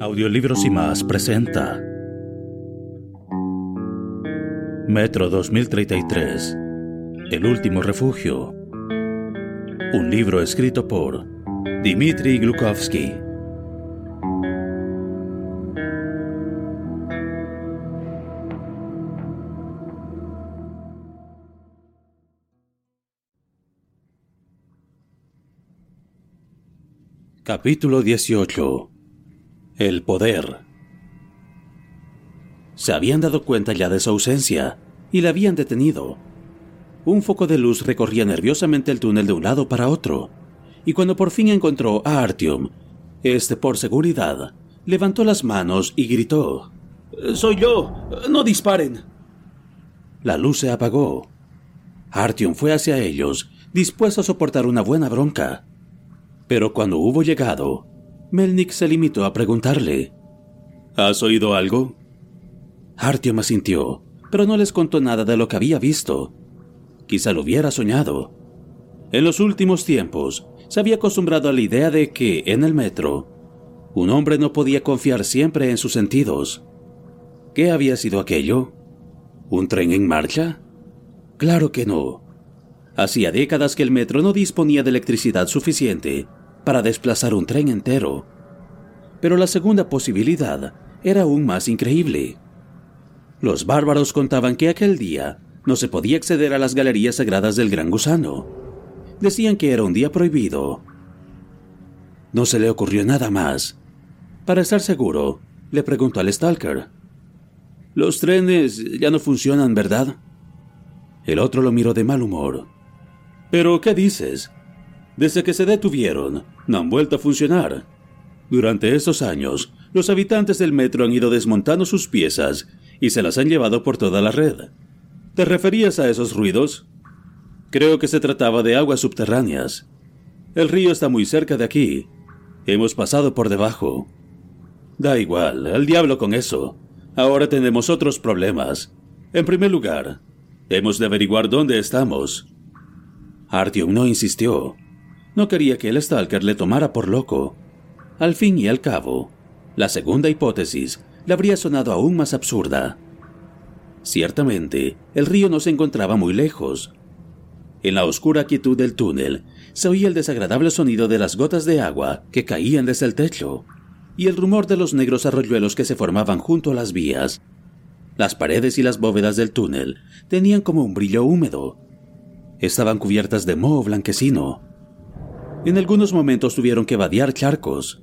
Audiolibros y más presenta. Metro 2033 El último refugio. Un libro escrito por Dmitry Glukovsky Capítulo 18 El poder Se habían dado cuenta ya de su ausencia y la habían detenido. Un foco de luz recorría nerviosamente el túnel de un lado para otro, y cuando por fin encontró a Artyom, este por seguridad levantó las manos y gritó: Soy yo, no disparen. La luz se apagó. Artyom fue hacia ellos, dispuesto a soportar una buena bronca. Pero cuando hubo llegado, Melnik se limitó a preguntarle: ¿Has oído algo? Artyom asintió, pero no les contó nada de lo que había visto. Quizá lo hubiera soñado. En los últimos tiempos, se había acostumbrado a la idea de que, en el metro, un hombre no podía confiar siempre en sus sentidos. ¿Qué había sido aquello? ¿Un tren en marcha? Claro que no. Hacía décadas que el metro no disponía de electricidad suficiente para desplazar un tren entero. Pero la segunda posibilidad era aún más increíble. Los bárbaros contaban que aquel día no se podía acceder a las galerías sagradas del Gran Gusano. Decían que era un día prohibido. No se le ocurrió nada más. Para estar seguro, le preguntó al Stalker. Los trenes ya no funcionan, ¿verdad? El otro lo miró de mal humor. ¿Pero qué dices? Desde que se detuvieron, no han vuelto a funcionar. Durante estos años, los habitantes del metro han ido desmontando sus piezas y se las han llevado por toda la red. ¿Te referías a esos ruidos? Creo que se trataba de aguas subterráneas. El río está muy cerca de aquí. Hemos pasado por debajo. Da igual, al diablo con eso. Ahora tenemos otros problemas. En primer lugar, hemos de averiguar dónde estamos. Artyom no insistió. No quería que el Stalker le tomara por loco. Al fin y al cabo, la segunda hipótesis le habría sonado aún más absurda. Ciertamente, el río no se encontraba muy lejos. En la oscura quietud del túnel se oía el desagradable sonido de las gotas de agua que caían desde el techo y el rumor de los negros arroyuelos que se formaban junto a las vías. Las paredes y las bóvedas del túnel tenían como un brillo húmedo. Estaban cubiertas de moho blanquecino. En algunos momentos tuvieron que vadear charcos.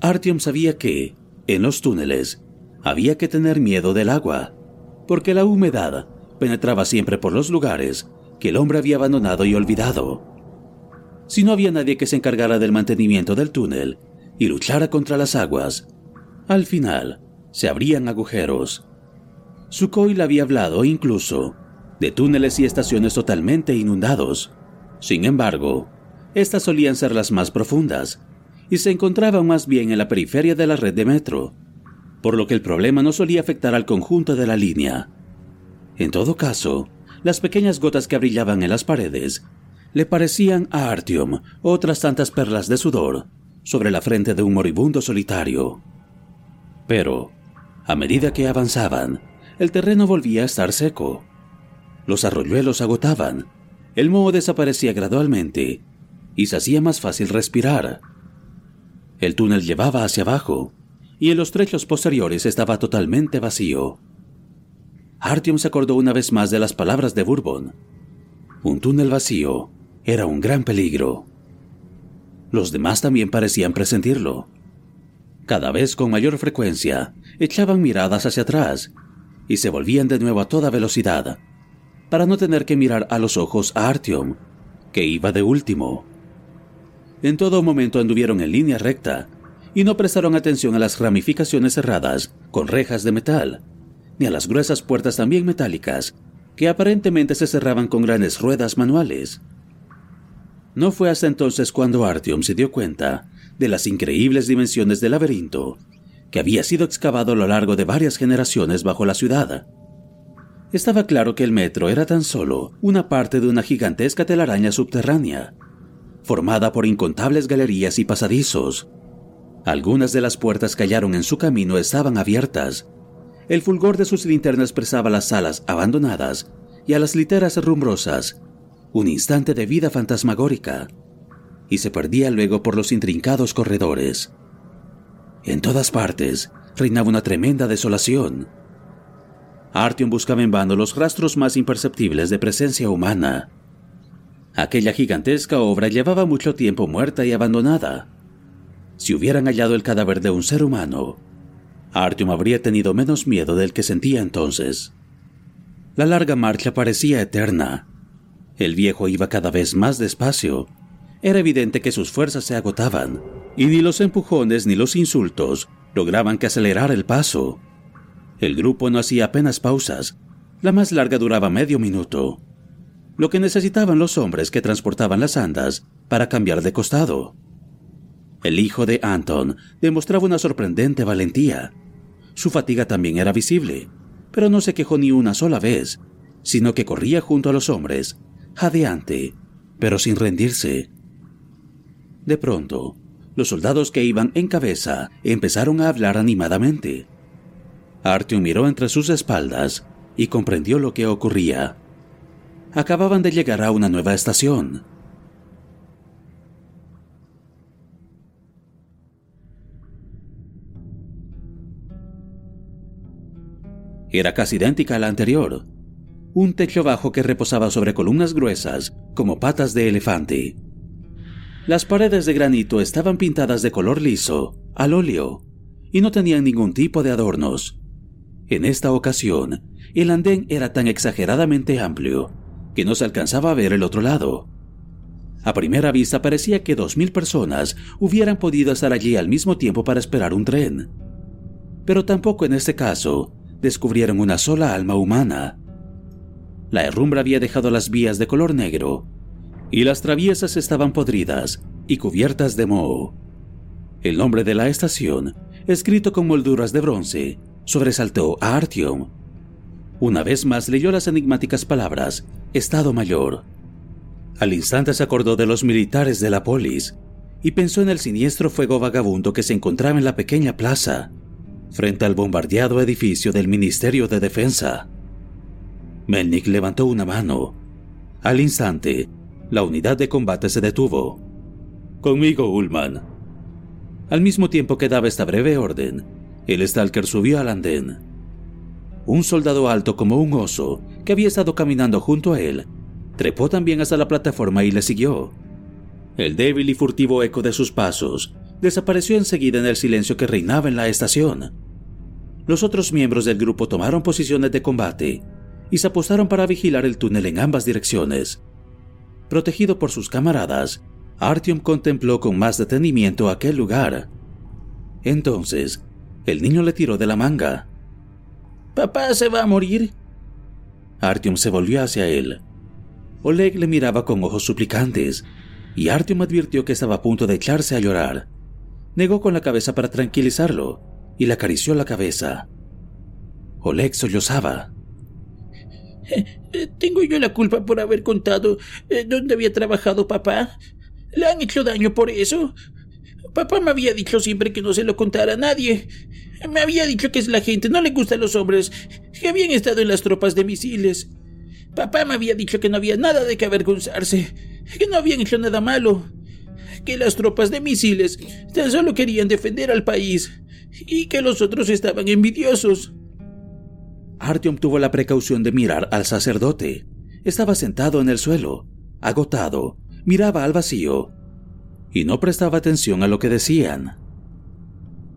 Artyom sabía que, en los túneles, había que tener miedo del agua, porque la humedad penetraba siempre por los lugares que el hombre había abandonado y olvidado. Si no había nadie que se encargara del mantenimiento del túnel y luchara contra las aguas, al final se abrían agujeros. Sukhoi le había hablado incluso de túneles y estaciones totalmente inundados. Sin embargo, estas solían ser las más profundas y se encontraban más bien en la periferia de la red de metro, por lo que el problema no solía afectar al conjunto de la línea. En todo caso, las pequeñas gotas que brillaban en las paredes le parecían a Artyom otras tantas perlas de sudor sobre la frente de un moribundo solitario. Pero, a medida que avanzaban, el terreno volvía a estar seco. Los arroyuelos agotaban, el moho desaparecía gradualmente y se hacía más fácil respirar. El túnel llevaba hacia abajo y en los trechos posteriores estaba totalmente vacío. Artyom se acordó una vez más de las palabras de Bourbon. Un túnel vacío era un gran peligro. Los demás también parecían presentirlo. Cada vez con mayor frecuencia echaban miradas hacia atrás y se volvían de nuevo a toda velocidad, para no tener que mirar a los ojos a Artyom, que iba de último. En todo momento anduvieron en línea recta y no prestaron atención a las ramificaciones cerradas con rejas de metal, ni a las gruesas puertas también metálicas que aparentemente se cerraban con grandes ruedas manuales. No fue hasta entonces cuando Artyom se dio cuenta de las increíbles dimensiones del laberinto que había sido excavado a lo largo de varias generaciones bajo la ciudad. Estaba claro que el metro era tan solo una parte de una gigantesca telaraña subterránea, formada por incontables galerías y pasadizos. Algunas de las puertas que hallaron en su camino estaban abiertas. El fulgor de sus linternas expresaba las salas abandonadas y a las literas rumbrosas un instante de vida fantasmagórica, y se perdía luego por los intrincados corredores. En todas partes reinaba una tremenda desolación. Artyom buscaba en vano los rastros más imperceptibles de presencia humana. Aquella gigantesca obra llevaba mucho tiempo muerta y abandonada. Si hubieran hallado el cadáver de un ser humano, Artyom habría tenido menos miedo del que sentía entonces. La larga marcha parecía eterna. El viejo iba cada vez más despacio. Era evidente que sus fuerzas se agotaban y ni los empujones ni los insultos lograban que acelerara el paso. El grupo no hacía apenas pausas, la más larga duraba medio minuto, lo que necesitaban los hombres que transportaban las andas para cambiar de costado. El hijo de Anton demostraba una sorprendente valentía. Su fatiga también era visible, pero no se quejó ni una sola vez, sino que corría junto a los hombres, jadeante, pero sin rendirse. De pronto, los soldados que iban en cabeza empezaron a hablar animadamente. Artyom miró entre sus espaldas y comprendió lo que ocurría. Acababan de llegar a una nueva estación. Era casi idéntica a la anterior. Un techo bajo que reposaba sobre columnas gruesas como patas de elefante. Las paredes de granito estaban pintadas de color liso, al óleo, y no tenían ningún tipo de adornos. En esta ocasión, el andén era tan exageradamente amplio que no se alcanzaba a ver el otro lado. A primera vista parecía que dos mil personas hubieran podido estar allí al mismo tiempo para esperar un tren. Pero tampoco en este caso descubrieron una sola alma humana. La herrumbre había dejado las vías de color negro y las traviesas estaban podridas y cubiertas de moho. El nombre de la estación, escrito con molduras de bronce, sobresaltó a Artyom. Una vez más leyó las enigmáticas palabras Estado Mayor. Al instante se acordó de los militares de la polis y pensó en el siniestro fuego vagabundo que se encontraba en la pequeña plaza, frente al bombardeado edificio del Ministerio de Defensa. Melnik levantó una mano. Al instante, la unidad de combate se detuvo. Conmigo, Ullman. Al mismo tiempo que daba esta breve orden, el Stalker subió al andén. Un soldado alto como un oso, que había estado caminando junto a él, trepó también hasta la plataforma y le siguió. El débil y furtivo eco de sus pasos desapareció enseguida en el silencio que reinaba en la estación. Los otros miembros del grupo tomaron posiciones de combate y se apostaron para vigilar el túnel en ambas direcciones. Protegido por sus camaradas, Artyom contempló con más detenimiento aquel lugar. Entonces, el niño le tiró de la manga. ¿Papá se va a morir? Artyom se volvió hacia él. Oleg le miraba con ojos suplicantes, y Artyom advirtió que estaba a punto de echarse a llorar. Negó con la cabeza para tranquilizarlo y le acarició la cabeza. Oleg sollozaba. Eh, ¿Tengo yo la culpa por haber contado eh, dónde había trabajado papá? ¿Le han hecho daño por eso? Papá me había dicho siempre que no se lo contara a nadie. Me había dicho que es la gente no le gustan los hombres que habían estado en las tropas de misiles. Papá me había dicho que no había nada de que avergonzarse, que no habían hecho nada malo, que las tropas de misiles tan solo querían defender al país y que los otros estaban envidiosos. Artyom tuvo la precaución de mirar al sacerdote. Estaba sentado en el suelo, agotado, miraba al vacío y no prestaba atención a lo que decían.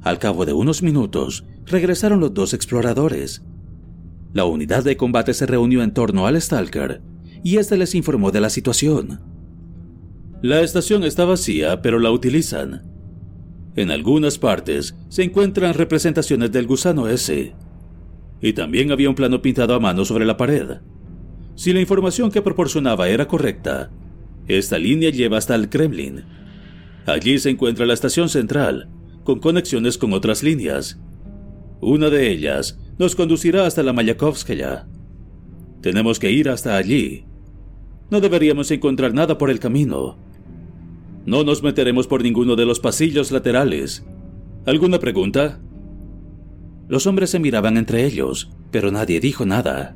Al cabo de unos minutos, regresaron los dos exploradores. La unidad de combate se reunió en torno al Stalker y éste les informó de la situación. La estación está vacía, pero la utilizan. En algunas partes se encuentran representaciones del gusano ese. Y también había un plano pintado a mano sobre la pared. Si la información que proporcionaba era correcta, esta línea lleva hasta el Kremlin. Allí se encuentra la estación central, con conexiones con otras líneas. Una de ellas nos conducirá hasta la Mayakovskaya. Tenemos que ir hasta allí. No deberíamos encontrar nada por el camino. No nos meteremos por ninguno de los pasillos laterales. ¿Alguna pregunta? Los hombres se miraban entre ellos, pero nadie dijo nada.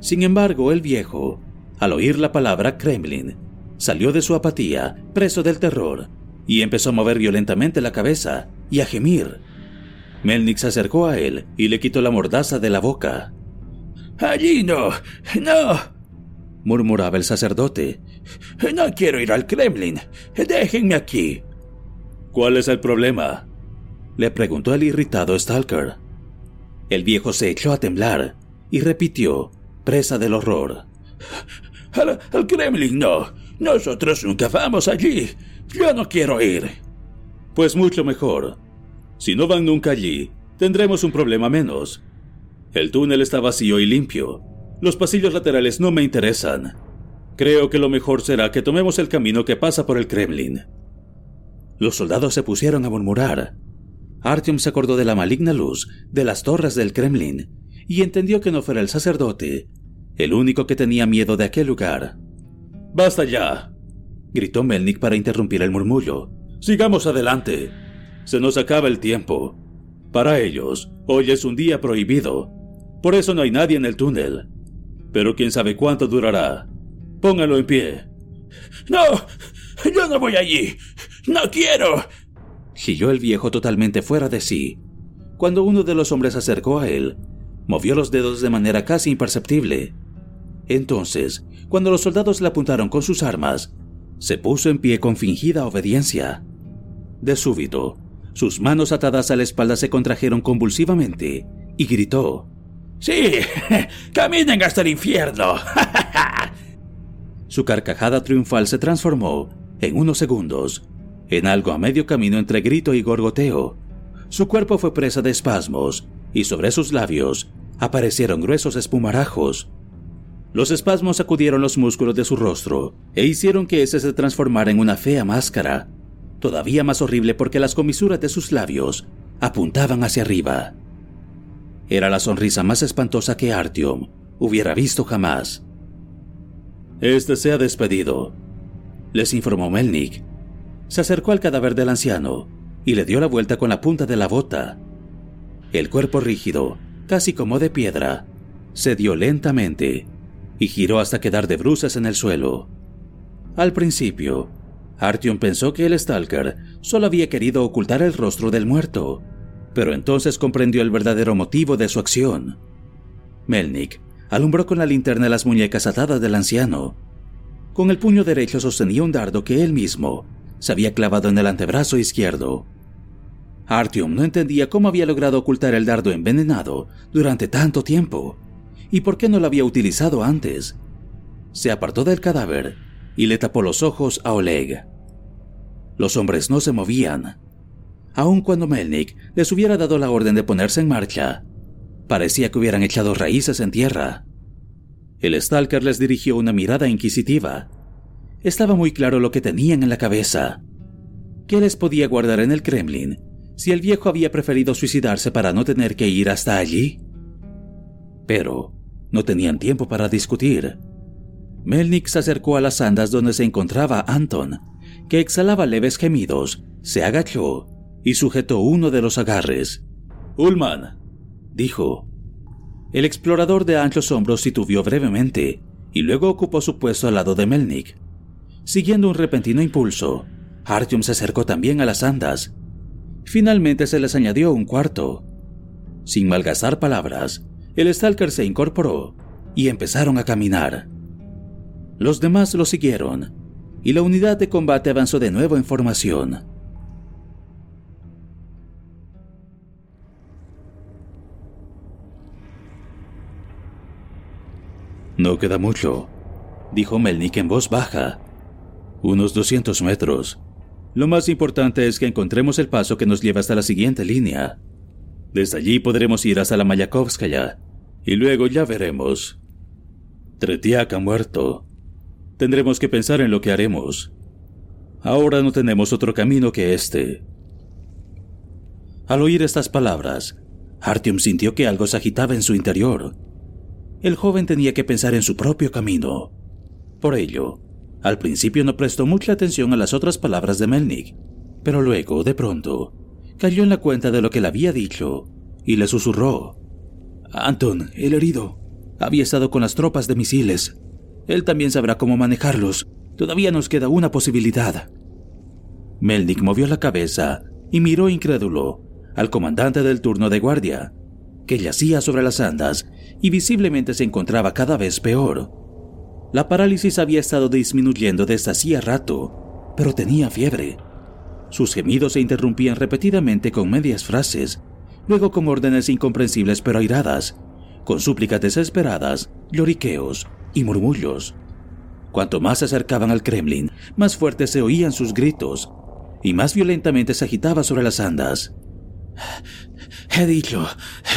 Sin embargo, el viejo, al oír la palabra Kremlin, salió de su apatía, preso del terror, y empezó a mover violentamente la cabeza y a gemir. Melnik se acercó a él y le quitó la mordaza de la boca. Allí no, no, murmuraba el sacerdote. No quiero ir al Kremlin. Déjenme aquí. ¿Cuál es el problema? le preguntó el irritado Stalker. El viejo se echó a temblar y repitió, presa del horror. Al, al, Kremlin no. Nosotros nunca vamos allí. Yo no quiero ir. Pues mucho mejor. Si no van nunca allí, tendremos un problema menos. El túnel está vacío y limpio, los pasillos laterales no me interesan. Creo que lo mejor será que tomemos el camino que pasa por el Kremlin. Los soldados se pusieron a murmurar. Artyom se acordó de la maligna luz de las torres del Kremlin y entendió que no fuera el sacerdote, el único que tenía miedo de aquel lugar. ¡Basta ya! Gritó Melnik para interrumpir el murmullo. Sigamos adelante. Se nos acaba el tiempo. Para ellos, hoy es un día prohibido. Por eso no hay nadie en el túnel pero quién sabe cuánto durará. Póngalo en pie. No, yo no voy allí. No quiero. Gilló el viejo totalmente fuera de sí. Cuando uno de los hombres se acercó a él, movió los dedos de manera casi imperceptible. Entonces, cuando los soldados le apuntaron con sus armas, se puso en pie con fingida obediencia. De súbito, sus manos atadas a la espalda se contrajeron convulsivamente y gritó. Sí, caminen hasta el infierno. Su carcajada triunfal se transformó, en unos segundos, en algo a medio camino entre grito y gorgoteo. Su cuerpo fue presa de espasmos, y sobre sus labios aparecieron gruesos espumarajos. Los espasmos sacudieron los músculos de su rostro e hicieron que ese se transformara en una fea máscara, todavía más horrible porque las comisuras de sus labios apuntaban hacia arriba. Era la sonrisa más espantosa que Artyom hubiera visto jamás. Este se ha despedido, les informó Melnik. Se acercó al cadáver del anciano y le dio la vuelta con la punta de la bota. El cuerpo rígido, casi como de piedra, se dio lentamente y giró hasta quedar de bruces en el suelo. Al principio, Artyom pensó que el Stalker solo había querido ocultar el rostro del muerto pero entonces comprendió el verdadero motivo de su acción. Melnik alumbró con la linterna las muñecas atadas del anciano. Con el puño derecho sostenía un dardo que él mismo se había clavado en el antebrazo izquierdo. Artyom no entendía cómo había logrado ocultar el dardo envenenado durante tanto tiempo y por qué no lo había utilizado antes. Se apartó del cadáver y le tapó los ojos a Oleg. Los hombres no se movían, aun cuando Melnik les hubiera dado la orden de ponerse en marcha. Parecía que hubieran echado raíces en tierra. El Stalker les dirigió una mirada inquisitiva. Estaba muy claro lo que tenían en la cabeza. ¿Qué les podía guardar en el Kremlin si el viejo había preferido suicidarse para no tener que ir hasta allí? Pero no tenían tiempo para discutir. Melnik se acercó a las andas donde se encontraba Anton, que exhalaba leves gemidos Se agachó y sujetó uno de los agarres. Ullman, dijo. El explorador de anchos hombros titubeó brevemente y luego ocupó su puesto al lado de Melnick. Siguiendo un repentino impulso, Artyom se acercó también a las andas. Finalmente se les añadió un cuarto. Sin malgastar palabras, el Stalker se incorporó y empezaron a caminar. Los demás lo siguieron y la unidad de combate avanzó de nuevo en formación. No queda mucho, dijo Melnik en voz baja. Unos 200 metros. Lo más importante es que encontremos el paso que nos lleva hasta la siguiente línea. Desde allí podremos ir hasta la Mayakovskaya y luego ya veremos. Tretiak ha muerto. Tendremos que pensar en lo que haremos. Ahora no tenemos otro camino que este. Al oír estas palabras, Artyom sintió que algo se agitaba en su interior. El joven tenía que pensar en su propio camino. Por ello, al principio no prestó mucha atención a las otras palabras de Melnik, pero luego, de pronto, cayó en la cuenta de lo que le había dicho y le susurró. Anton, el herido, había estado con las tropas de misiles. Él también sabrá cómo manejarlos. Todavía nos queda una posibilidad. Melnik movió la cabeza y miró incrédulo al comandante del turno de guardia, que yacía sobre las andas y visiblemente se encontraba cada vez peor. La parálisis había estado disminuyendo desde hacía rato, pero tenía fiebre. Sus gemidos se interrumpían repetidamente con medias frases, luego con órdenes incomprensibles pero airadas, con súplicas desesperadas, lloriqueos y murmullos. Cuanto más se acercaban al Kremlin, más fuertes se oían sus gritos, y más violentamente se agitaba sobre las andas. He dicho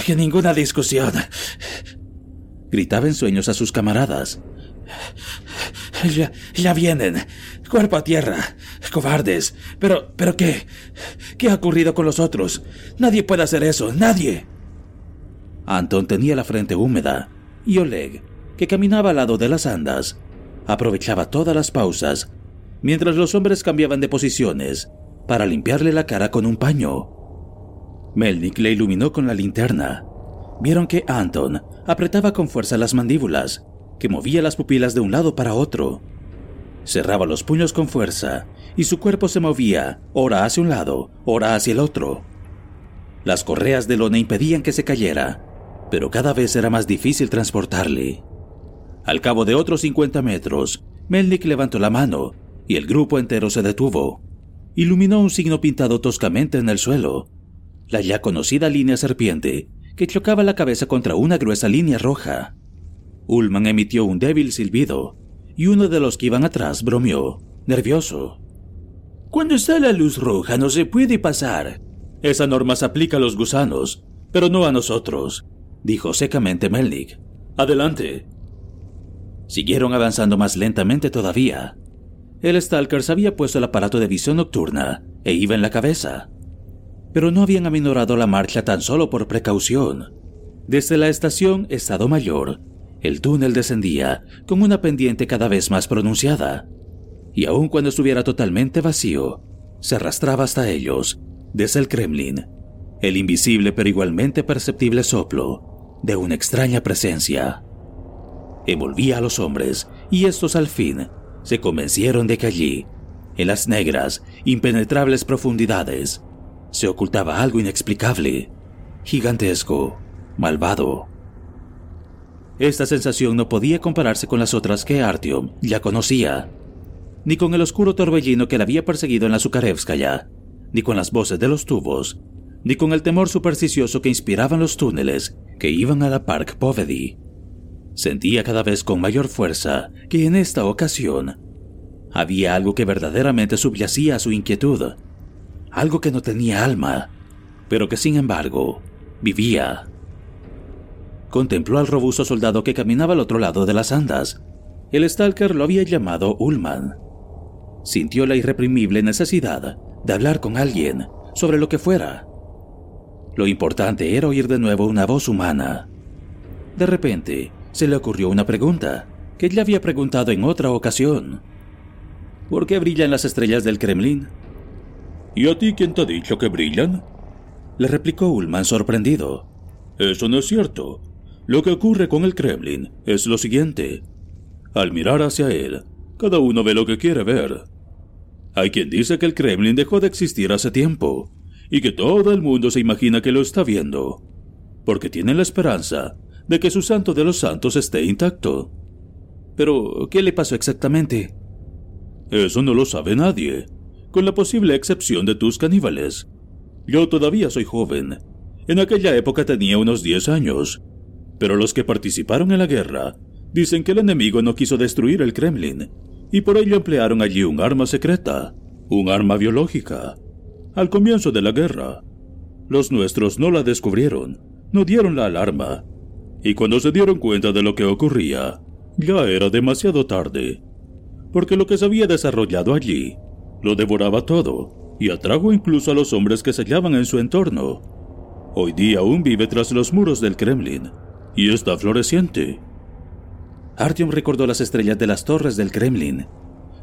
que ninguna discusión. Gritaba en sueños a sus camaradas. Ya, vienen. Cuerpo a tierra. Cobardes. Pero, pero qué? ¿Qué ha ocurrido con los otros? Nadie puede hacer eso. Nadie. Anton tenía la frente húmeda y Oleg, que caminaba al lado de las andas, aprovechaba todas las pausas mientras los hombres cambiaban de posiciones para limpiarle la cara con un paño. Melnik le iluminó con la linterna. Vieron que Anton apretaba con fuerza las mandíbulas, que movía las pupilas de un lado para otro. Cerraba los puños con fuerza y su cuerpo se movía, ora hacia un lado, ora hacia el otro. Las correas de lona impedían que se cayera, pero cada vez era más difícil transportarle. Al cabo de otros 50 metros, Melnik levantó la mano y el grupo entero se detuvo. Iluminó un signo pintado toscamente en el suelo la ya conocida línea serpiente que chocaba la cabeza contra una gruesa línea roja. Ullman emitió un débil silbido y uno de los que iban atrás bromeó, nervioso. Cuando está la luz roja no se puede pasar. Esa norma se aplica a los gusanos, pero no a nosotros, dijo secamente Melnik. Adelante. Siguieron avanzando más lentamente todavía. El Stalker se había puesto el aparato de visión nocturna e iba en la cabeza pero no habían aminorado la marcha tan solo por precaución. Desde la estación Estado Mayor, el túnel descendía con una pendiente cada vez más pronunciada, y aun cuando estuviera totalmente vacío, se arrastraba hasta ellos, desde el Kremlin, el invisible pero igualmente perceptible soplo de una extraña presencia. Envolvía a los hombres, y estos al fin se convencieron de que allí, en las negras, impenetrables profundidades, se ocultaba algo inexplicable, gigantesco, malvado. Esta sensación no podía compararse con las otras que Artyom ya conocía, ni con el oscuro torbellino que le había perseguido en la Zukarevskaya, ni con las voces de los tubos, ni con el temor supersticioso que inspiraban los túneles que iban a la Park Povedy. Sentía cada vez con mayor fuerza que en esta ocasión había algo que verdaderamente subyacía a su inquietud algo que no tenía alma, pero que sin embargo vivía. Contempló al robusto soldado que caminaba al otro lado de las andas. El Stalker lo había llamado Ullman. Sintió la irreprimible necesidad de hablar con alguien sobre lo que fuera. Lo importante era oír de nuevo una voz humana. De repente, se le ocurrió una pregunta que ya había preguntado en otra ocasión. ¿Por qué brillan las estrellas del Kremlin? ¿Y a ti quién te ha dicho que brillan? Le replicó Ullman sorprendido. Eso no es cierto. Lo que ocurre con el Kremlin es lo siguiente. Al mirar hacia él, cada uno ve lo que quiere ver. Hay quien dice que el Kremlin dejó de existir hace tiempo y que todo el mundo se imagina que lo está viendo, porque tienen la esperanza de que su santo de los santos esté intacto. Pero, ¿qué le pasó exactamente? Eso no lo sabe nadie, con la posible excepción de tus caníbales. Yo todavía soy joven. En aquella época tenía unos 10 años. Pero los que participaron en la guerra dicen que el enemigo no quiso destruir el Kremlin y por ello emplearon allí un arma secreta, un arma biológica. Al comienzo de la guerra, los nuestros no la descubrieron, no dieron la alarma, y cuando se dieron cuenta de lo que ocurría, ya era demasiado tarde, porque lo que se había desarrollado allí lo devoraba todo y atrajo incluso a los hombres que se hallaban en su entorno. Hoy día aún vive tras los muros del Kremlin y está floreciente. Artyom recordó las estrellas de las torres del Kremlin.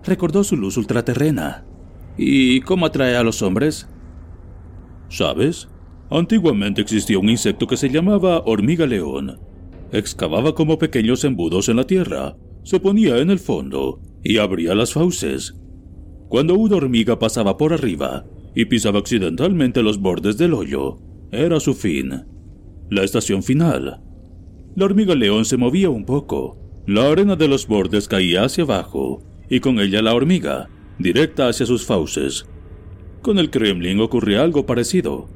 Recordó su luz ultraterrena. ¿Y cómo atrae a los hombres? ¿Sabes? Antiguamente existía un insecto que se llamaba hormiga león. Excavaba como pequeños embudos en la tierra, se ponía en el fondo y abría las fauces cuando una hormiga pasaba por arriba y pisaba accidentalmente los bordes del hoyo, era su fin. La estación final. La hormiga león se movía un poco. La arena de los bordes caía hacia abajo y con ella la hormiga, directa hacia sus fauces. Con el Kremlin ocurría algo parecido.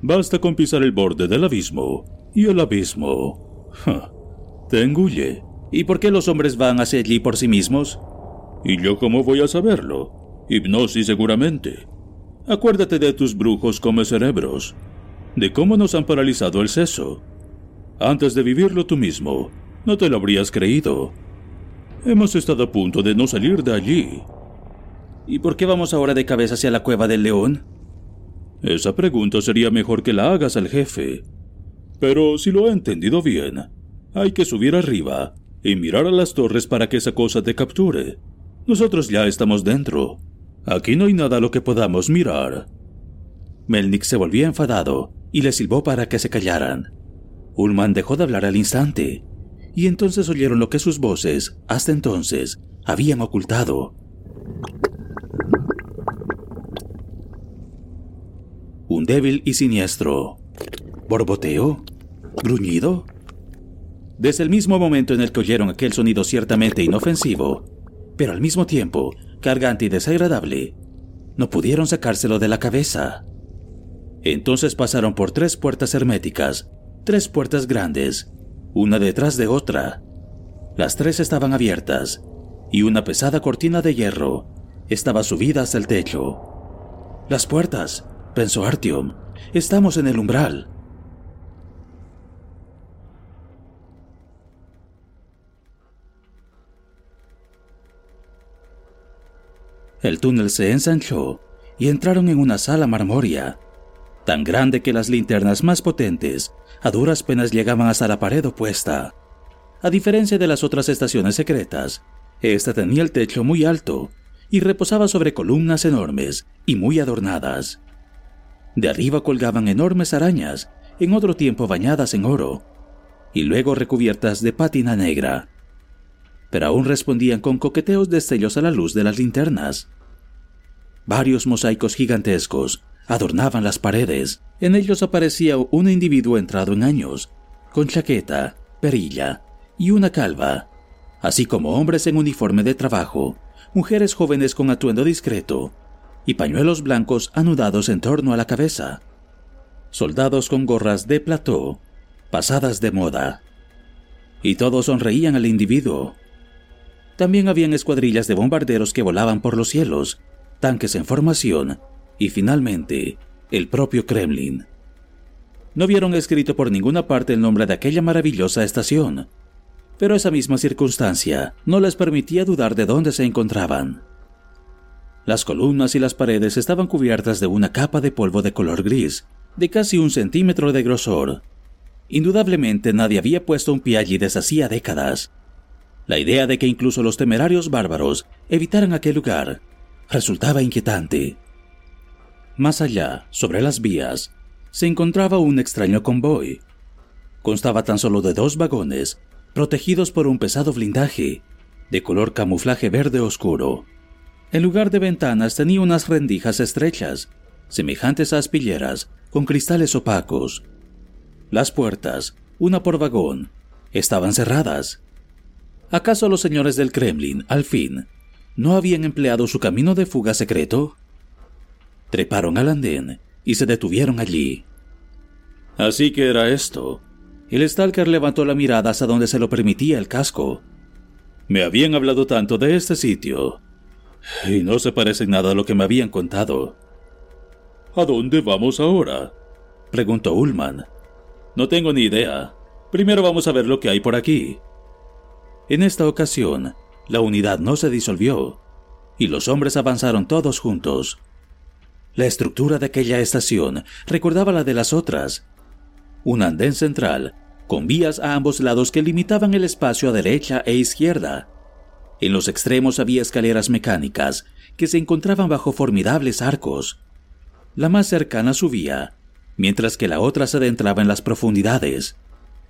Basta con pisar el borde del abismo y el abismo te engulle. ¿Y por qué los hombres van hacia allí por sí mismos? ¿Y yo cómo voy a saberlo? Hipnosis seguramente. Acuérdate de tus brujos come cerebros, de cómo nos han paralizado el seso. Antes de vivirlo tú mismo, no te lo habrías creído. Hemos estado a punto de no salir de allí. ¿Y por qué vamos ahora de cabeza hacia la cueva del león? Esa pregunta sería mejor que la hagas al jefe. Pero si lo he entendido bien, hay que subir arriba y mirar a las torres para que esa cosa te capture. Nosotros ya estamos dentro. Aquí no hay nada a lo que podamos mirar. Melnik se volvía enfadado y le silbó para que se callaran. Ullman dejó de hablar al instante, y entonces oyeron lo que sus voces, hasta entonces, habían ocultado. Un débil y siniestro. ¿Borboteo? ¿Gruñido? Desde el mismo momento en el que oyeron aquel sonido ciertamente inofensivo, pero al mismo tiempo cargante y desagradable, no pudieron sacárselo de la cabeza. Entonces pasaron por tres puertas herméticas, tres puertas grandes, una detrás de otra. Las tres estaban abiertas, y una pesada cortina de hierro estaba subida hasta el techo. Las puertas, pensó Artyom, estamos en el umbral. El túnel se ensanchó y entraron en una sala marmórea, tan grande que las linternas más potentes a duras penas llegaban hasta la pared opuesta. A diferencia de las otras estaciones secretas, esta tenía el techo muy alto y reposaba sobre columnas enormes y muy adornadas. De arriba colgaban enormes arañas, en otro tiempo bañadas en oro, y luego recubiertas de pátina negra. Pero aún respondían con coqueteos destellos a la luz de las linternas. Varios mosaicos gigantescos adornaban las paredes. En ellos aparecía un individuo entrado en años, con chaqueta, perilla y una calva, así como hombres en uniforme de trabajo, mujeres jóvenes con atuendo discreto y pañuelos blancos anudados en torno a la cabeza, soldados con gorras de plató, pasadas de moda. Y todos sonreían al individuo. También habían escuadrillas de bombarderos que volaban por los cielos tanques en formación y finalmente el propio Kremlin. No vieron escrito por ninguna parte el nombre de aquella maravillosa estación, pero esa misma circunstancia no les permitía dudar de dónde se encontraban. Las columnas y las paredes estaban cubiertas de una capa de polvo de color gris, de casi un centímetro de grosor. Indudablemente nadie había puesto un pie allí desde hacía décadas. La idea de que incluso los temerarios bárbaros evitaran aquel lugar resultaba inquietante. Más allá, sobre las vías, se encontraba un extraño convoy. Constaba tan solo de dos vagones, protegidos por un pesado blindaje, de color camuflaje verde oscuro. En lugar de ventanas tenía unas rendijas estrechas, semejantes a aspilleras, con cristales opacos. Las puertas, una por vagón, estaban cerradas. ¿Acaso los señores del Kremlin, al fin, no habían empleado su camino de fuga secreto? Treparon al andén y se detuvieron allí. Así que era esto. El Stalker levantó la mirada hasta donde se lo permitía el casco. Me habían hablado tanto de este sitio. Y no se parece nada a lo que me habían contado. ¿A dónde vamos ahora? preguntó Ullman. No tengo ni idea. Primero vamos a ver lo que hay por aquí. En esta ocasión, la unidad no se disolvió, y los hombres avanzaron todos juntos. La estructura de aquella estación recordaba la de las otras. Un andén central, con vías a ambos lados que limitaban el espacio a derecha e izquierda. En los extremos había escaleras mecánicas que se encontraban bajo formidables arcos. La más cercana subía, mientras que la otra se adentraba en las profundidades.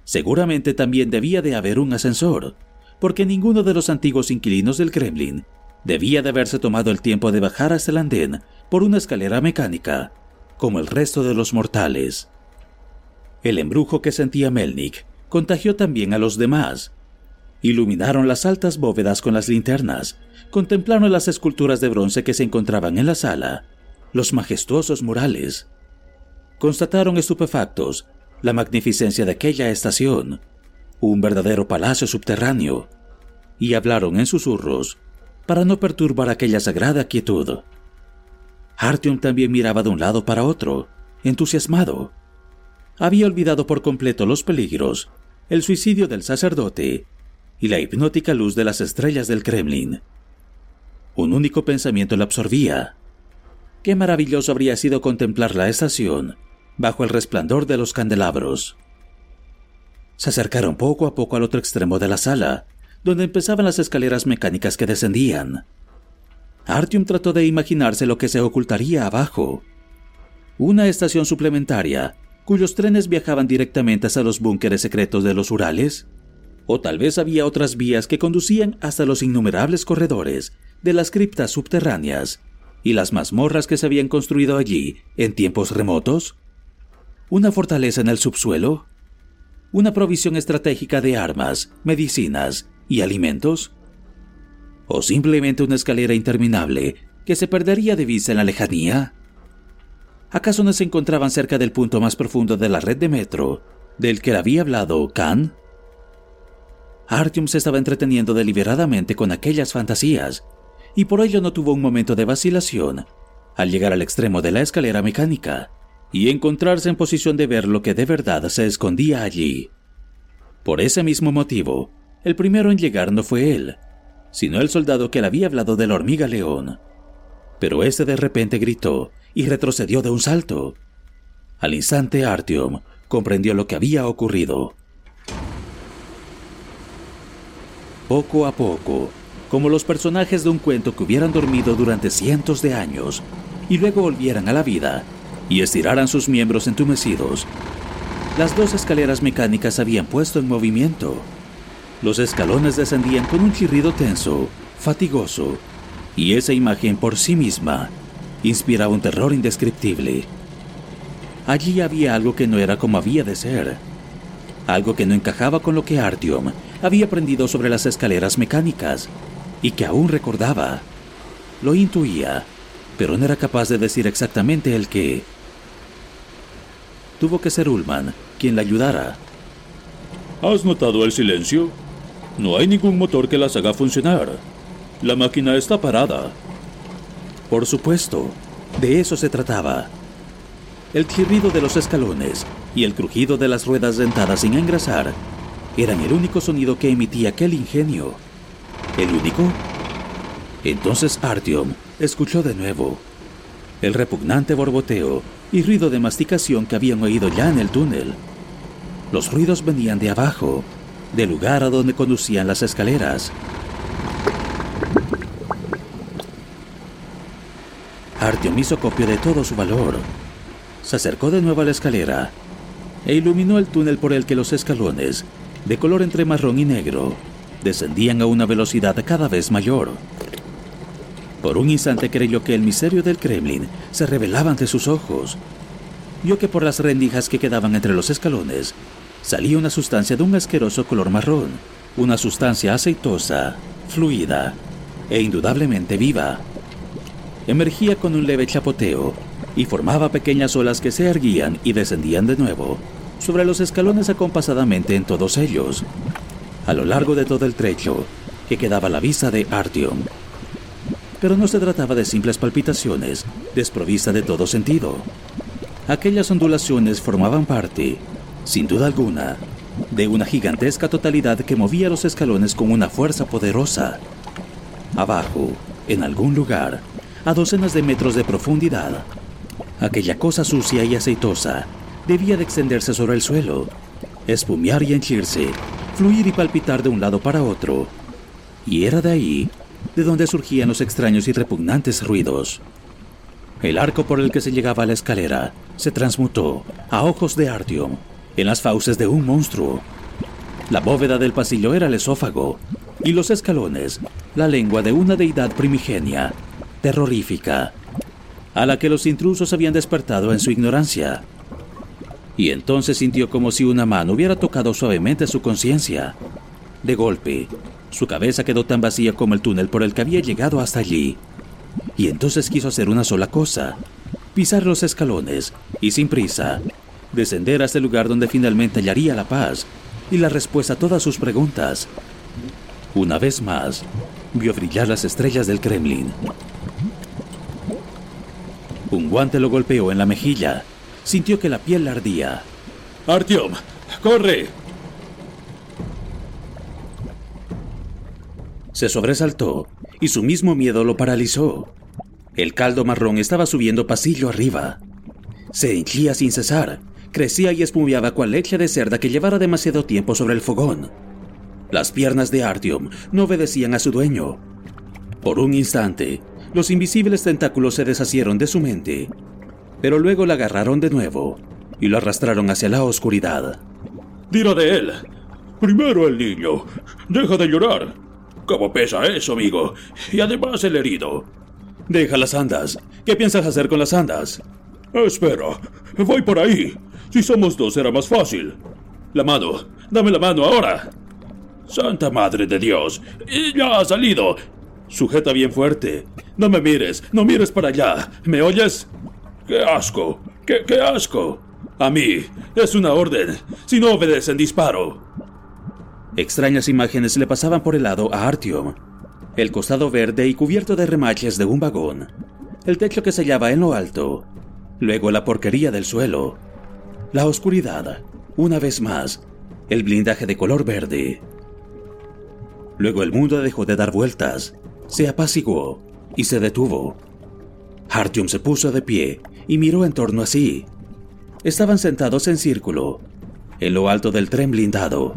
Seguramente también debía de haber un ascensor, porque ninguno de los antiguos inquilinos del Kremlin debía de haberse tomado el tiempo de bajar hasta el andén por una escalera mecánica, como el resto de los mortales. El embrujo que sentía Melnik contagió también a los demás. Iluminaron las altas bóvedas con las linternas, contemplaron las esculturas de bronce que se encontraban en la sala, los majestuosos murales. Constataron estupefactos la magnificencia de aquella estación, un verdadero palacio subterráneo, y hablaron en susurros para no perturbar aquella sagrada quietud. Artyom también miraba de un lado para otro, entusiasmado. Había olvidado por completo los peligros, el suicidio del sacerdote y la hipnótica luz de las estrellas del Kremlin. Un único pensamiento le absorbía. Qué maravilloso habría sido contemplar la estación bajo el resplandor de los candelabros. Se acercaron poco a poco al otro extremo de la sala, donde empezaban las escaleras mecánicas que descendían. Artyom trató de imaginarse lo que se ocultaría abajo. Una estación suplementaria, cuyos trenes viajaban directamente hacia los búnkeres secretos de los Urales. O tal vez había otras vías que conducían hasta los innumerables corredores de las criptas subterráneas y las mazmorras que se habían construido allí en tiempos remotos. Una fortaleza en el subsuelo. Una provisión estratégica de armas, medicinas y alimentos o simplemente una escalera interminable que se perdería de vista en la lejanía? ¿Acaso no se encontraban cerca del punto más profundo de la red de metro del que había hablado Khan? Artyom se estaba entreteniendo deliberadamente con aquellas fantasías y por ello no tuvo un momento de vacilación al llegar al extremo de la escalera mecánica y encontrarse en posición de ver lo que de verdad se escondía allí. Por ese mismo motivo, el primero en llegar no fue él, sino el soldado que le había hablado de la hormiga león. Pero este de repente gritó y retrocedió de un salto. Al instante Artyom comprendió lo que había ocurrido. Poco a poco, como los personajes de un cuento que hubieran dormido durante cientos de años y luego volvieran a la vida y estiraran sus miembros entumecidos, las dos escaleras mecánicas habían puesto en movimiento. Los escalones descendían con un chirrido tenso, fatigoso, y esa imagen por sí misma inspiraba un terror indescriptible. Allí había algo que no era como había de ser, algo que no encajaba con lo que Artyom había aprendido sobre las escaleras mecánicas y que aún recordaba. Lo intuía, pero no era capaz de decir exactamente el qué. Tuvo que ser Ullman quien la ayudara. ¿Has notado el silencio? No hay ningún motor que las haga funcionar. La máquina está parada. Por supuesto, de eso se trataba. El chirrido de los escalones y el crujido de las ruedas dentadas sin engrasar eran el único sonido que emitía aquel ingenio. ¿El único? Entonces Artyom escuchó de nuevo el repugnante borboteo y ruido de masticación que habían oído ya en el túnel. Los ruidos venían de abajo, del lugar a donde conducían las escaleras. Artyom hizo copia de todo su valor. Se acercó de nuevo a la escalera e iluminó el túnel por el que los escalones, de color entre marrón y negro, descendían a una velocidad cada vez mayor. Por un instante creyó que el misterio del Kremlin se revelaba ante sus ojos. Vio que por las rendijas que quedaban entre los escalones salía una sustancia de un asqueroso color marrón, una sustancia aceitosa, fluida e indudablemente viva. Emergía con un leve chapoteo y formaba pequeñas olas que se erguían y descendían de nuevo sobre los escalones acompasadamente en todos ellos, a lo largo de todo el trecho que quedaba a la vista de Artyom. Pero no se trataba de simples palpitaciones, desprovista de todo sentido. Aquellas ondulaciones formaban parte, sin duda alguna, de una gigantesca totalidad que movía los escalones con una fuerza poderosa. Abajo, en algún lugar, a docenas de metros de profundidad, aquella cosa sucia y aceitosa debía de extenderse sobre el suelo, espumear y henchirse, fluir y palpitar de un lado para otro. Y era de ahí de donde surgían los extraños y repugnantes ruidos. El arco por el que se llegaba a la escalera se transmutó, a ojos de Artyom, en las fauces de un monstruo. La bóveda del pasillo era el esófago, y los escalones, la lengua de una deidad primigenia, terrorífica, a la que los intrusos habían despertado en su ignorancia. Y entonces sintió como si una mano hubiera tocado suavemente su conciencia. De golpe, su cabeza quedó tan vacía como el túnel por el que había llegado hasta allí. Y entonces quiso hacer una sola cosa, pisar los escalones y sin prisa, descender hasta el lugar donde finalmente hallaría la paz y la respuesta a todas sus preguntas. Una vez más, vio brillar las estrellas del Kremlin. Un guante lo golpeó en la mejilla. Sintió que la piel ardía. Artyom, corre. Se sobresaltó y su mismo miedo lo paralizó. El caldo marrón estaba subiendo pasillo arriba. Se henchía sin cesar, crecía y espumeaba cual leche de cerda que llevara demasiado tiempo sobre el fogón. Las piernas de Artyom no obedecían a su dueño. Por un instante, los invisibles tentáculos se deshacieron de su mente, pero luego la agarraron de nuevo y lo arrastraron hacia la oscuridad. Tira de él. Primero el niño. Deja de llorar. ¿Cómo pesa eso, amigo? Y además el herido. Deja las andas. ¿Qué piensas hacer con las andas? Espera. Voy por ahí. Si somos dos será más fácil. La mano. Dame la mano ahora. Santa Madre de Dios. Ya ha salido. Sujeta bien fuerte. No me mires. No mires para allá. ¿Me oyes? ¡Qué asco! ¡Qué, qué asco! A mí. Es una orden. Si no obedecen, disparo. Extrañas imágenes le pasaban por el lado a Artyom. El costado verde y cubierto de remaches de un vagón. El techo que se hallaba en lo alto. Luego la porquería del suelo. La oscuridad. Una vez más. El blindaje de color verde. Luego el mundo dejó de dar vueltas. Se apaciguó y se detuvo. Artyom se puso de pie y miró en torno a sí. Estaban sentados en círculo, en lo alto del tren blindado.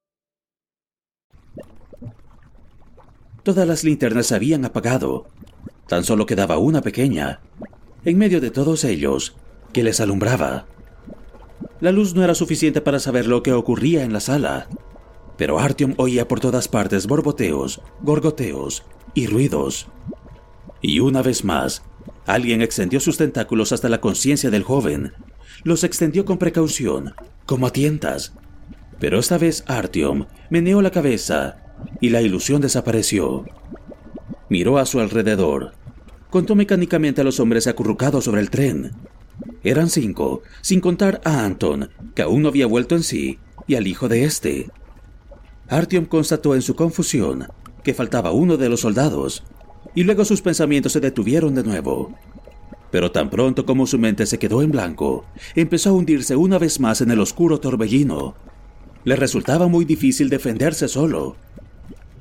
Todas las linternas se habían apagado. Tan solo quedaba una pequeña, en medio de todos ellos, que les alumbraba. La luz no era suficiente para saber lo que ocurría en la sala, pero Artyom oía por todas partes borboteos, gorgoteos y ruidos. Y una vez más, alguien extendió sus tentáculos hasta la conciencia del joven. Los extendió con precaución, como a tientas. Pero esta vez Artyom meneó la cabeza y la ilusión desapareció. Miró a su alrededor. Contó mecánicamente a los hombres acurrucados sobre el tren. Eran cinco, sin contar a Anton, que aún no había vuelto en sí, y al hijo de este. Artyom constató en su confusión que faltaba uno de los soldados, y luego sus pensamientos se detuvieron de nuevo. Pero tan pronto como su mente se quedó en blanco, empezó a hundirse una vez más en el oscuro torbellino. Le resultaba muy difícil defenderse solo.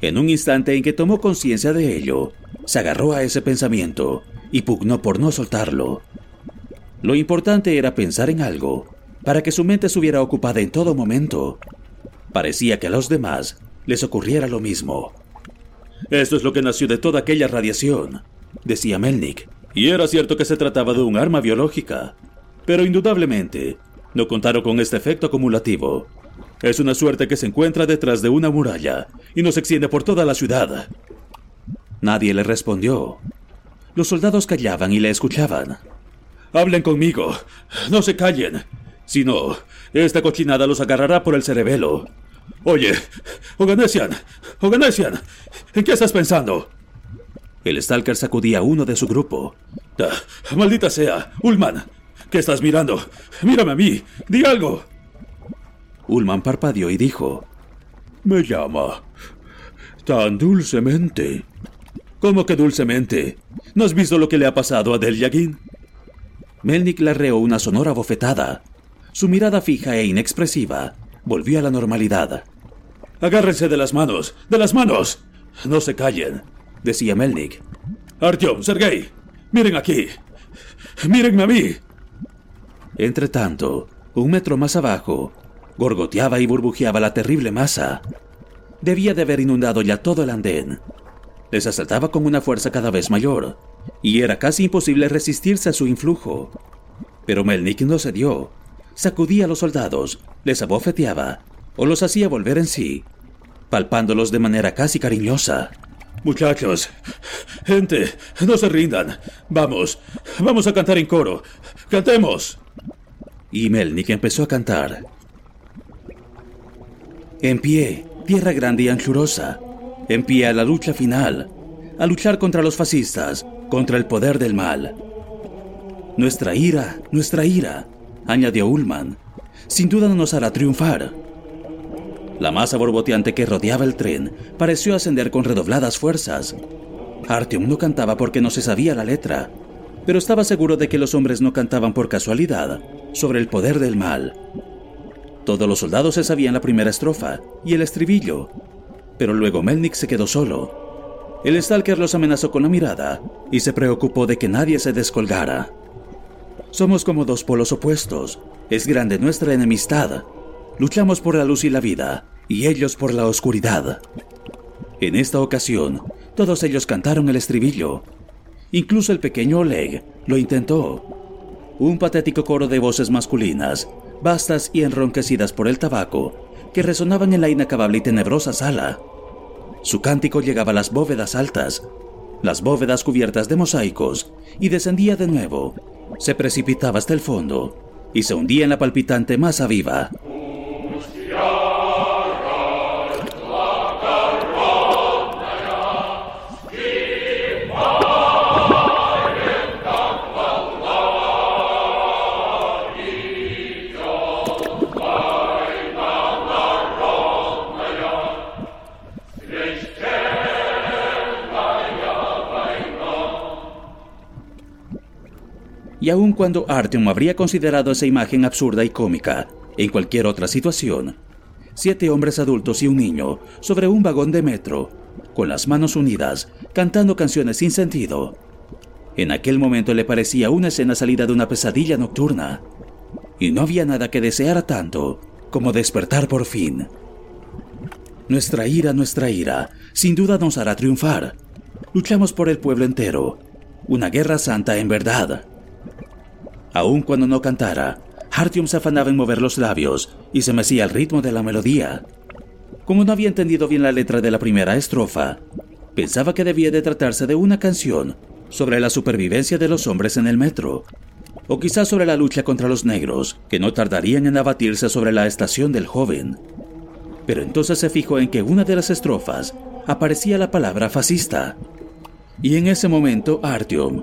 En un instante en que tomó conciencia de ello, se agarró a ese pensamiento y pugnó por no soltarlo. Lo importante era pensar en algo, para que su mente estuviera ocupada en todo momento. Parecía que a los demás les ocurriera lo mismo. Esto es lo que nació de toda aquella radiación, decía Melnik. Y era cierto que se trataba de un arma biológica, pero indudablemente no contaron con este efecto acumulativo. Es una suerte que se encuentra detrás de una muralla y nos extiende por toda la ciudad. Nadie le respondió. Los soldados callaban y le escuchaban. Hablen conmigo, no se callen. Si no, esta cochinada los agarrará por el cerebelo. Oye, Oganesian, Oganesian, ¿en qué estás pensando? El Stalker sacudía a uno de su grupo. Ah, maldita sea, Ullman, ¿qué estás mirando? Mírame a mí, di algo. Ullman parpadeó y dijo: Me llama. Tan dulcemente. ¿Cómo que dulcemente? ¿No has visto lo que le ha pasado a Del Melnik le arreó una sonora bofetada. Su mirada fija e inexpresiva volvió a la normalidad. Agárrense de las manos, de las manos. No se callen, decía Melnik. Artyom, Sergei, miren aquí. Mírenme a mí. Entre tanto, un metro más abajo, gorgoteaba y burbujeaba la terrible masa. Debía de haber inundado ya todo el andén. Les asaltaba con una fuerza cada vez mayor, y era casi imposible resistirse a su influjo. Pero Melnik no cedió. Sacudía a los soldados, les abofeteaba o los hacía volver en sí, palpándolos de manera casi cariñosa. Muchachos, gente, no se rindan. Vamos, vamos a cantar en coro. Cantemos. Y Melnik empezó a cantar. En pie, tierra grande y anchurosa. En pie a la lucha final. A luchar contra los fascistas, contra el poder del mal. Nuestra ira, nuestra ira, añadió Ullman, sin duda no nos hará triunfar. La masa borboteante que rodeaba el tren pareció ascender con redobladas fuerzas. Artyom no cantaba porque no se sabía la letra, pero estaba seguro de que los hombres no cantaban por casualidad sobre el poder del mal. Todos los soldados se sabían la primera estrofa y el estribillo, pero luego Melnik se quedó solo. El Stalker los amenazó con la mirada y se preocupó de que nadie se descolgara. Somos como dos polos opuestos. Es grande nuestra enemistad. Luchamos por la luz y la vida, y ellos por la oscuridad. En esta ocasión, todos ellos cantaron el estribillo. Incluso el pequeño Oleg lo intentó. Un patético coro de voces masculinas, vastas y enronquecidas por el tabaco, que resonaban en la inacabable y tenebrosa sala. Su cántico llegaba a las bóvedas altas, las bóvedas cubiertas de mosaicos, y descendía de nuevo, se precipitaba hasta el fondo y se hundía en la palpitante masa viva. Y aun cuando Artyom habría considerado esa imagen absurda y cómica en cualquier otra situación, siete hombres adultos y un niño sobre un vagón de metro, con las manos unidas, cantando canciones sin sentido. En aquel momento le parecía una escena salida de una pesadilla nocturna, y no había nada que deseara tanto como despertar por fin. Nuestra ira, nuestra ira, sin duda nos hará triunfar. Luchamos por el pueblo entero, una guerra santa en verdad. Aun cuando no cantara, Artyom se afanaba en mover los labios y se mecía al ritmo de la melodía. Como no había entendido bien la letra de la primera estrofa, pensaba que debía de tratarse de una canción sobre la supervivencia de los hombres en el metro, o quizás sobre la lucha contra los negros, que no tardarían en abatirse sobre la estación del joven. Pero entonces se fijó en que una de las estrofas aparecía la palabra fascista. Y en ese momento Artyom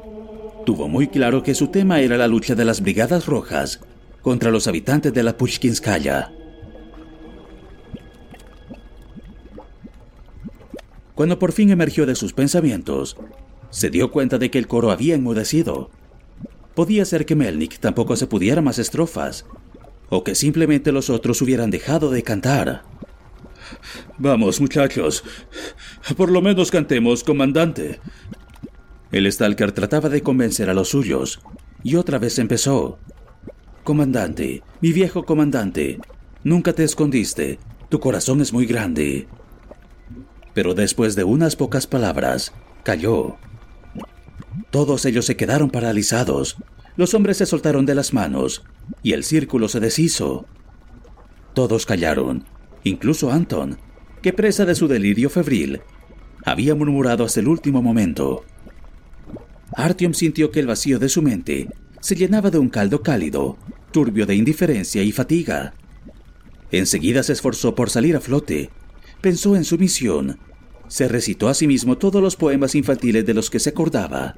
tuvo muy claro que su tema era la lucha de las Brigadas Rojas contra los habitantes de la Pushkinskaya. Cuando por fin emergió de sus pensamientos, se dio cuenta de que el coro había enmudecido. Podía ser que Melnik tampoco se pudiera más estrofas, o que simplemente los otros hubieran dejado de cantar. Vamos, muchachos. Por lo menos cantemos, comandante. El Stalker trataba de convencer a los suyos, y otra vez empezó. Comandante, mi viejo comandante, nunca te escondiste. Tu corazón es muy grande. Pero después de unas pocas palabras, cayó. Todos ellos se quedaron paralizados. Los hombres se soltaron de las manos y el círculo se deshizo. Todos callaron, incluso Anton, que presa de su delirio febril, había murmurado hasta el último momento. Artyom sintió que el vacío de su mente se llenaba de un caldo cálido, turbio de indiferencia y fatiga. Enseguida se esforzó por salir a flote, pensó en su misión, se recitó a sí mismo todos los poemas infantiles de los que se acordaba,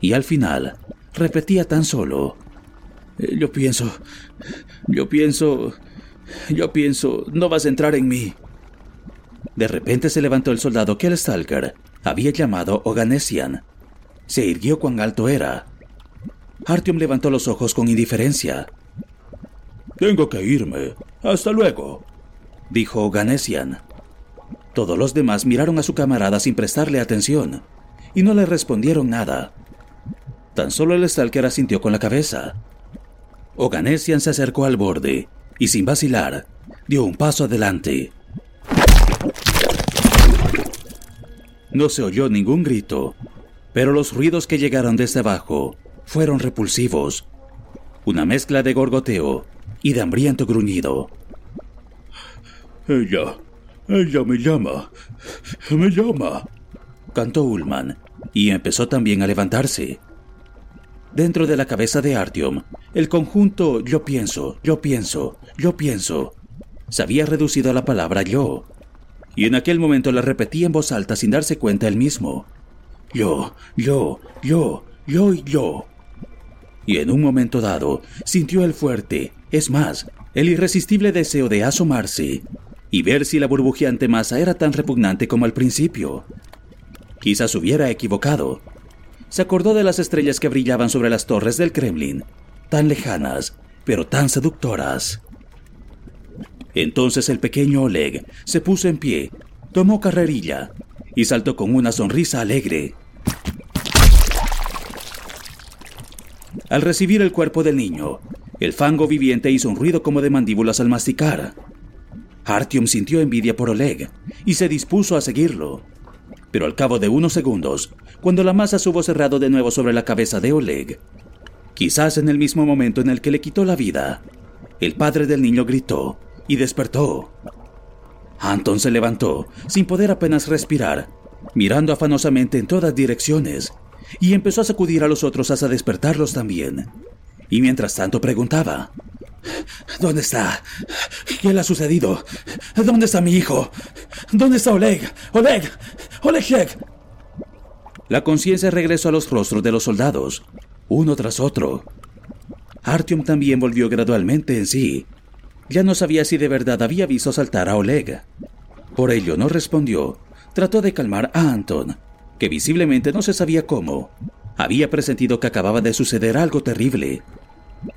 y al final repetía tan solo, eh, yo pienso, yo pienso, yo pienso, no vas a entrar en mí. De repente se levantó el soldado que el Stalker había llamado Oganesian. Se irguió cuán alto era. Artyom levantó los ojos con indiferencia. Tengo que irme. Hasta luego, dijo Oganesian. Todos los demás miraron a su camarada sin prestarle atención y no le respondieron nada. Tan solo el Stalker asintió con la cabeza. Oganesian se acercó al borde y sin vacilar dio un paso adelante. No se oyó ningún grito, pero los ruidos que llegaron desde abajo fueron repulsivos. Una mezcla de gorgoteo y de hambriento gruñido. Ella, ella me llama, me llama, cantó Ullman y empezó también a levantarse. Dentro de la cabeza de Artyom, el conjunto yo pienso, yo pienso, yo pienso se había reducido a la palabra yo, y en aquel momento la repetía en voz alta sin darse cuenta él mismo. Yo, yo, yo, yo y yo. Y en un momento dado sintió el fuerte, es más, el irresistible deseo de asomarse y ver si la burbujeante masa era tan repugnante como al principio. Quizás hubiera equivocado. Se acordó de las estrellas que brillaban sobre las torres del Kremlin, tan lejanas, pero tan seductoras. Entonces el pequeño Oleg se puso en pie, tomó carrerilla y saltó con una sonrisa alegre. Al recibir el cuerpo del niño, el fango viviente hizo un ruido como de mandíbulas al masticar. Artyom sintió envidia por Oleg y se dispuso a seguirlo. Pero al cabo de unos segundos, cuando la masa subo cerrado de nuevo sobre la cabeza de Oleg, quizás en el mismo momento en el que le quitó la vida, el padre del niño gritó y despertó. Anton se levantó, sin poder apenas respirar, mirando afanosamente en todas direcciones, y empezó a sacudir a los otros hasta despertarlos también. Y mientras tanto preguntaba, ¿Dónde está? ¿Qué le ha sucedido? ¿Dónde está mi hijo? ¿Dónde está Oleg? ¡Oleg! ¡Oleg! La conciencia regresó a los rostros de los soldados, uno tras otro. Artyom también volvió gradualmente en sí, ya no sabía si de verdad había visto saltar a Oleg. Por ello no respondió. Trató de calmar a Anton, que visiblemente no se sabía cómo. Había presentido que acababa de suceder algo terrible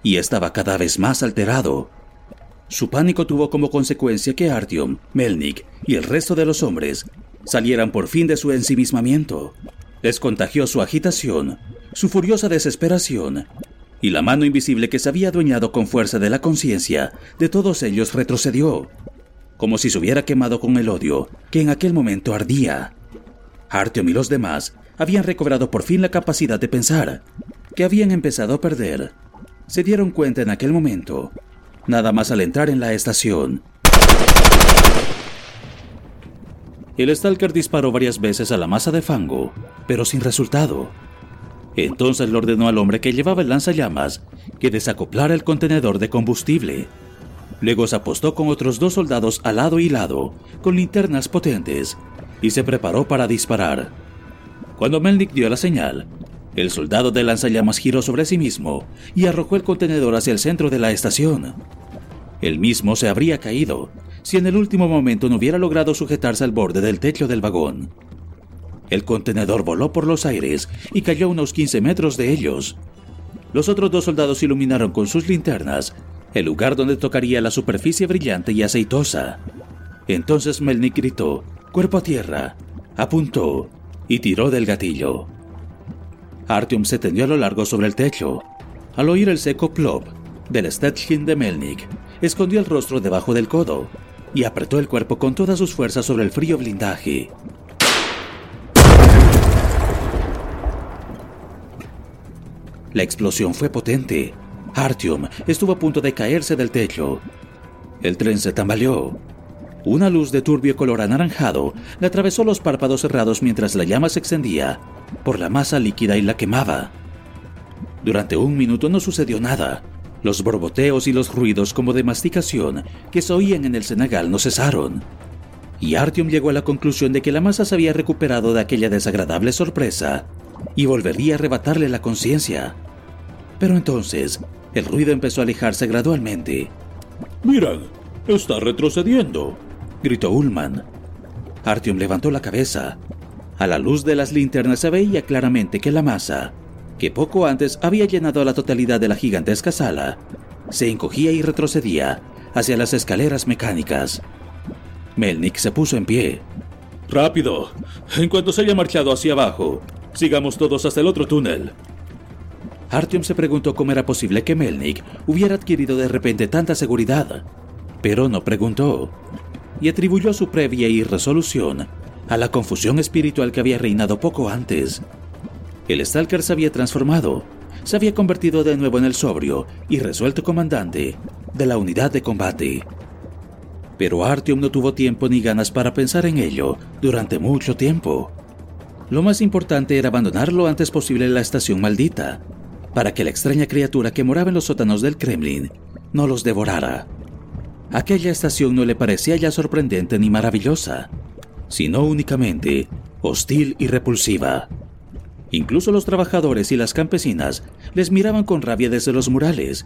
y estaba cada vez más alterado. Su pánico tuvo como consecuencia que Artyom, Melnik y el resto de los hombres salieran por fin de su ensimismamiento. Les contagió su agitación, su furiosa desesperación y la mano invisible que se había adueñado con fuerza de la conciencia de todos ellos retrocedió, como si se hubiera quemado con el odio que en aquel momento ardía. Artyom y los demás habían recobrado por fin la capacidad de pensar, que habían empezado a perder. Se dieron cuenta en aquel momento, nada más al entrar en la estación. El Stalker disparó varias veces a la masa de fango, pero sin resultado. Entonces le ordenó al hombre que llevaba el lanzallamas que desacoplara el contenedor de combustible. Luego se apostó con otros dos soldados al lado y lado, con linternas potentes, y se preparó para disparar. Cuando Melnick dio la señal, el soldado de lanzallamas giró sobre sí mismo y arrojó el contenedor hacia el centro de la estación. El mismo se habría caído si en el último momento no hubiera logrado sujetarse al borde del techo del vagón. El contenedor voló por los aires y cayó a unos 15 metros de ellos. Los otros dos soldados iluminaron con sus linternas el lugar donde tocaría la superficie brillante y aceitosa. Entonces Melnick gritó, cuerpo a tierra, apuntó y tiró del gatillo. Artyom se tendió a lo largo sobre el techo. Al oír el seco plop del Stetkin de Melnick, escondió el rostro debajo del codo y apretó el cuerpo con todas sus fuerzas sobre el frío blindaje. La explosión fue potente. Artyom estuvo a punto de caerse del techo. El tren se tambaleó. Una luz de turbio color anaranjado le atravesó los párpados cerrados mientras la llama se extendía por la masa líquida y la quemaba. Durante un minuto no sucedió nada. Los borboteos y los ruidos como de masticación que se oían en el Senegal no cesaron. Y Artyom llegó a la conclusión de que la masa se había recuperado de aquella desagradable sorpresa y volvería a arrebatarle la conciencia. Pero entonces, el ruido empezó a alejarse gradualmente. Mirad, está retrocediendo, gritó Ullman. Artyom levantó la cabeza. A la luz de las linternas se veía claramente que la masa, que poco antes había llenado la totalidad de la gigantesca sala, se encogía y retrocedía hacia las escaleras mecánicas. Melnick se puso en pie. Rápido, en cuanto se haya marchado hacia abajo, sigamos todos hasta el otro túnel. Artyom se preguntó cómo era posible que Melnick hubiera adquirido de repente tanta seguridad, pero no preguntó, y atribuyó su previa irresolución a la confusión espiritual que había reinado poco antes. El Stalker se había transformado, se había convertido de nuevo en el sobrio y resuelto comandante de la unidad de combate. Pero Artyom no tuvo tiempo ni ganas para pensar en ello durante mucho tiempo. Lo más importante era abandonar lo antes posible la estación maldita, para que la extraña criatura que moraba en los sótanos del Kremlin no los devorara. Aquella estación no le parecía ya sorprendente ni maravillosa, sino únicamente hostil y repulsiva. Incluso los trabajadores y las campesinas les miraban con rabia desde los murales,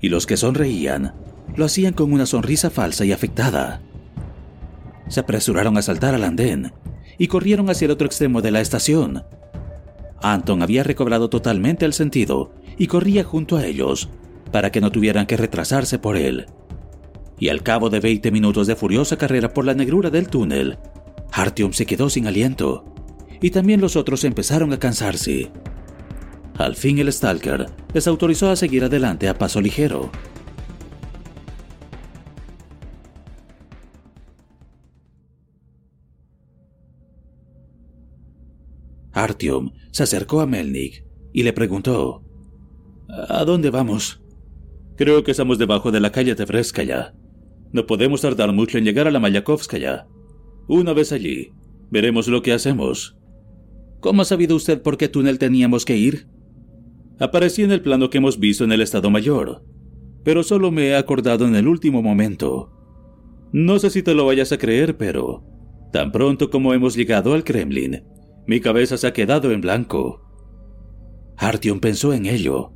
y los que sonreían lo hacían con una sonrisa falsa y afectada. Se apresuraron a saltar al andén y corrieron hacia el otro extremo de la estación. Anton había recobrado totalmente el sentido y corría junto a ellos para que no tuvieran que retrasarse por él. Y al cabo de 20 minutos de furiosa carrera por la negrura del túnel, Artyom se quedó sin aliento y también los otros empezaron a cansarse. Al fin el Stalker les autorizó a seguir adelante a paso ligero. Artyom se acercó a Melnik y le preguntó: ¿A dónde vamos? Creo que estamos debajo de la calle Tevreskaya. No podemos tardar mucho en llegar a la Mayakovskaya. Una vez allí, veremos lo que hacemos. ¿Cómo ha sabido usted por qué túnel teníamos que ir? Aparecí en el plano que hemos visto en el Estado Mayor, pero solo me he acordado en el último momento. No sé si te lo vayas a creer, pero tan pronto como hemos llegado al Kremlin, mi cabeza se ha quedado en blanco. Artyom pensó en ello.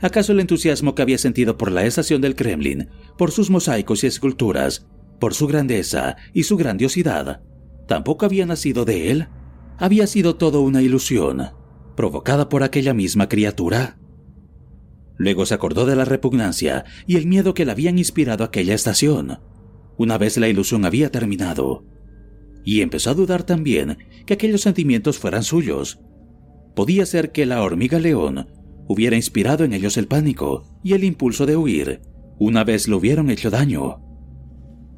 ¿Acaso el entusiasmo que había sentido por la estación del Kremlin, por sus mosaicos y esculturas, por su grandeza y su grandiosidad, tampoco había nacido de él? ¿Había sido todo una ilusión, provocada por aquella misma criatura? Luego se acordó de la repugnancia y el miedo que le habían inspirado aquella estación, una vez la ilusión había terminado. Y empezó a dudar también que aquellos sentimientos fueran suyos. Podía ser que la hormiga león hubiera inspirado en ellos el pánico y el impulso de huir, una vez lo hubieron hecho daño.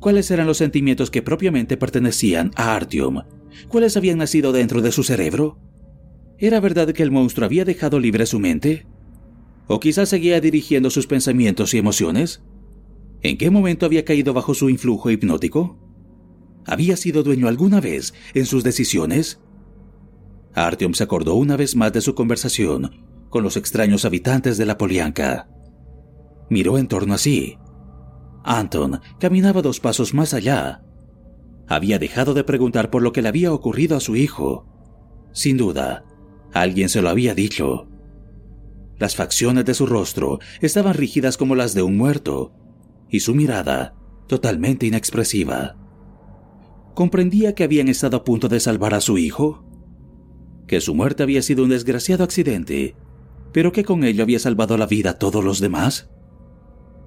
¿Cuáles eran los sentimientos que propiamente pertenecían a Artyom? ¿Cuáles habían nacido dentro de su cerebro? ¿Era verdad que el monstruo había dejado libre su mente? ¿O quizás seguía dirigiendo sus pensamientos y emociones? ¿En qué momento había caído bajo su influjo hipnótico? ¿Había sido dueño alguna vez en sus decisiones? Artyom se acordó una vez más de su conversación con los extraños habitantes de la Polianka. Miró en torno a sí. Anton caminaba dos pasos más allá. Había dejado de preguntar por lo que le había ocurrido a su hijo. Sin duda, alguien se lo había dicho. Las facciones de su rostro estaban rígidas como las de un muerto, y su mirada totalmente inexpresiva. ¿Comprendía que habían estado a punto de salvar a su hijo? ¿Que su muerte había sido un desgraciado accidente, pero que con ello había salvado la vida a todos los demás?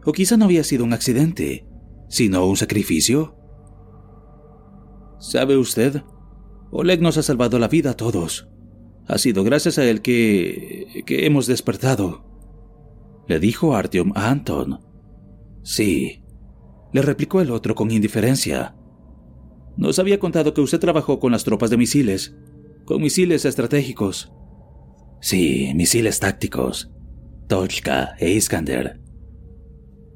¿O quizá no había sido un accidente, sino un sacrificio? ¿Sabe usted? Oleg nos ha salvado la vida a todos. Ha sido gracias a él que... que hemos despertado. Le dijo Artyom a Anton. Sí, le replicó el otro con indiferencia. Nos había contado que usted trabajó con las tropas de misiles, con misiles estratégicos. Sí, misiles tácticos. Tochka e Iskander.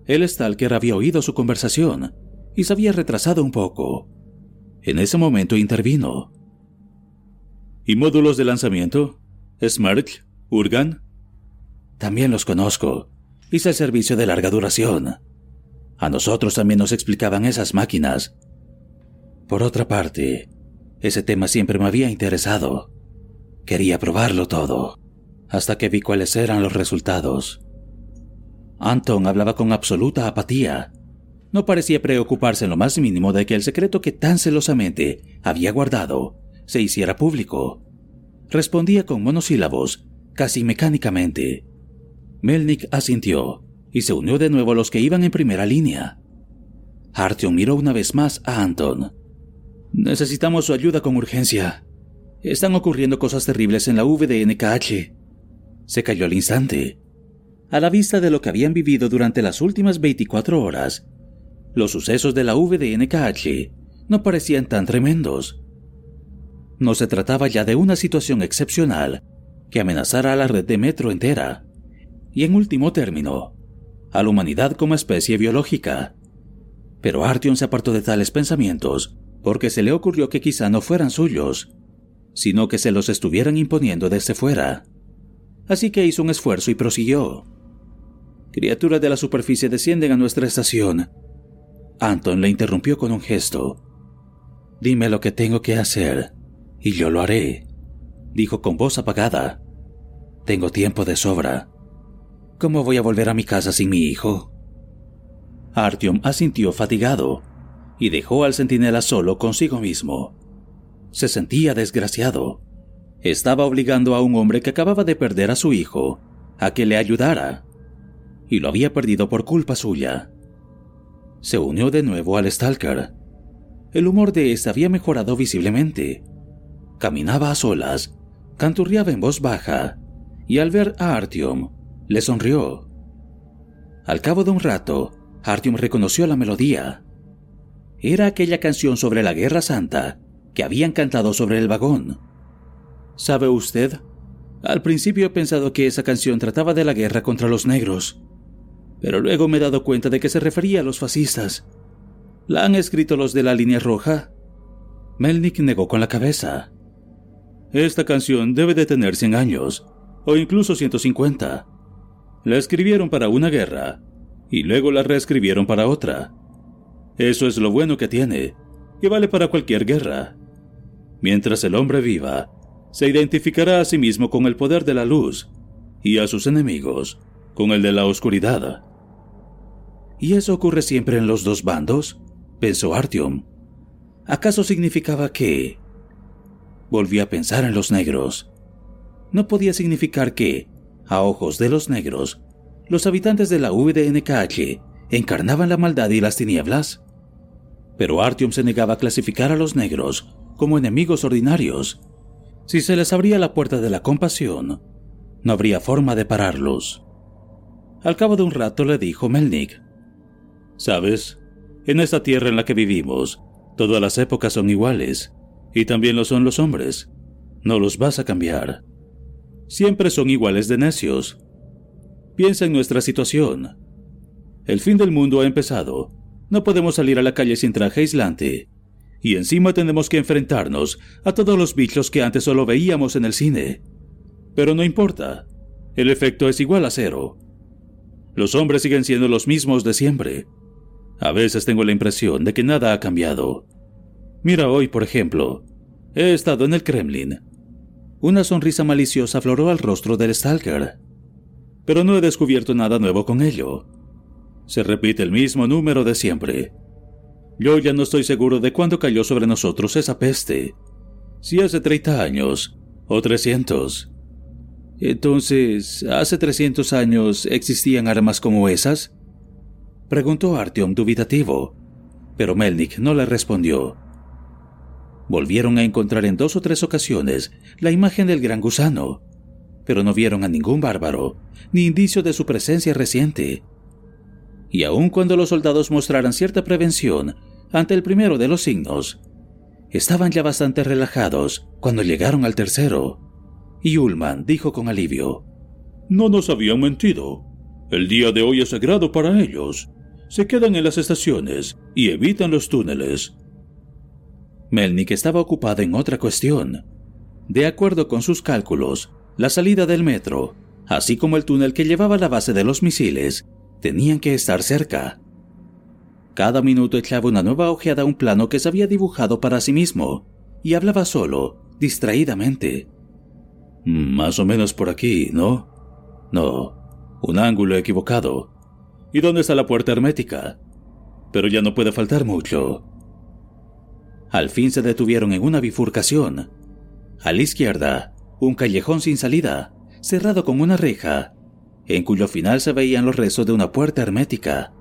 El Stalker había oído su conversación y se había retrasado un poco. En ese momento intervino. ¿Y módulos de lanzamiento? ¿Smerch? ¿Urgan? También los conozco. Hice el servicio de larga duración. A nosotros también nos explicaban esas máquinas. Por otra parte, ese tema siempre me había interesado. Quería probarlo todo, hasta que vi cuáles eran los resultados. Anton hablaba con absoluta apatía. No parecía preocuparse en lo más mínimo de que el secreto que tan celosamente había guardado se hiciera público. Respondía con monosílabos, casi mecánicamente. Melnik asintió y se unió de nuevo a los que iban en primera línea. Artyom miró una vez más a Anton. Necesitamos su ayuda con urgencia. Están ocurriendo cosas terribles en la VDNKH. Se cayó al instante. A la vista de lo que habían vivido durante las últimas 24 horas, los sucesos de la VDNKH no parecían tan tremendos. No se trataba ya de una situación excepcional que amenazara a la red de metro entera. Y en último término, a la humanidad como especie biológica. Pero Artyom se apartó de tales pensamientos porque se le ocurrió que quizá no fueran suyos, sino que se los estuvieran imponiendo desde fuera. Así que hizo un esfuerzo y prosiguió. Criaturas de la superficie descienden a nuestra estación. Anton le interrumpió con un gesto. Dime lo que tengo que hacer, y yo lo haré, dijo con voz apagada. Tengo tiempo de sobra. ¿Cómo voy a volver a mi casa sin mi hijo? Artyom asintió fatigado y dejó al centinela solo consigo mismo. Se sentía desgraciado. Estaba obligando a un hombre que acababa de perder a su hijo a que le ayudara, y lo había perdido por culpa suya. Se unió de nuevo al Stalker. El humor de éste había mejorado visiblemente. Caminaba a solas, canturreaba en voz baja, y al ver a Artyom, le sonrió. Al cabo de un rato, Artyom reconoció la melodía. Era aquella canción sobre la Guerra Santa que habían cantado sobre el vagón. ¿Sabe usted? Al principio he pensado que esa canción trataba de la guerra contra los negros, pero luego me he dado cuenta de que se refería a los fascistas. ¿La han escrito los de la línea roja? Melnik negó con la cabeza. Esta canción debe de tener 100 años, o incluso 150. La escribieron para una guerra y luego la reescribieron para otra. Eso es lo bueno que tiene, que vale para cualquier guerra. Mientras el hombre viva, se identificará a sí mismo con el poder de la luz y a sus enemigos con el de la oscuridad. ¿Y eso ocurre siempre en los dos bandos? pensó Artyom. ¿Acaso significaba que... Volvió a pensar en los negros. No podía significar que, a ojos de los negros, los habitantes de la VDNKH encarnaban la maldad y las tinieblas. Pero Artyom se negaba a clasificar a los negros como enemigos ordinarios. Si se les abría la puerta de la compasión, no habría forma de pararlos. Al cabo de un rato le dijo Melnik, Sabes, en esta tierra en la que vivimos, todas las épocas son iguales, y también lo son los hombres. No los vas a cambiar siempre son iguales de necios. Piensa en nuestra situación. El fin del mundo ha empezado. No podemos salir a la calle sin traje aislante. Y encima tenemos que enfrentarnos a todos los bichos que antes solo veíamos en el cine. Pero no importa, el efecto es igual a cero. Los hombres siguen siendo los mismos de siempre. A veces tengo la impresión de que nada ha cambiado. Mira hoy, por ejemplo, he estado en el Kremlin. Una sonrisa maliciosa afloró al rostro del Stalker. Pero no he descubierto nada nuevo con ello. Se repite el mismo número de siempre. Yo ya no estoy seguro de cuándo cayó sobre nosotros esa peste. Si hace 30 años o 300. Entonces, ¿hace 300 años existían armas como esas? Preguntó Artyom dubitativo, pero Melnik no le respondió. Volvieron a encontrar en dos o tres ocasiones la imagen del gran gusano, pero no vieron a ningún bárbaro, ni indicio de su presencia reciente. Y aun cuando los soldados mostraran cierta prevención ante el primero de los signos, estaban ya bastante relajados cuando llegaron al tercero y Ullman dijo con alivio, No nos habían mentido. El día de hoy es sagrado para ellos. Se quedan en las estaciones y evitan los túneles. Melnik estaba ocupado en otra cuestión. De acuerdo con sus cálculos, la salida del metro, así como el túnel que llevaba a la base de los misiles, tenían que estar cerca. Cada minuto echaba una nueva ojeada a un plano que se había dibujado para sí mismo, y hablaba solo, distraídamente. Más o menos por aquí, ¿no? No, un ángulo equivocado. ¿Y dónde está la puerta hermética? Pero ya no puede faltar mucho. Al fin se detuvieron en una bifurcación. A la izquierda, un callejón sin salida, cerrado con una reja, en cuyo final se veían los restos de una puerta hermética.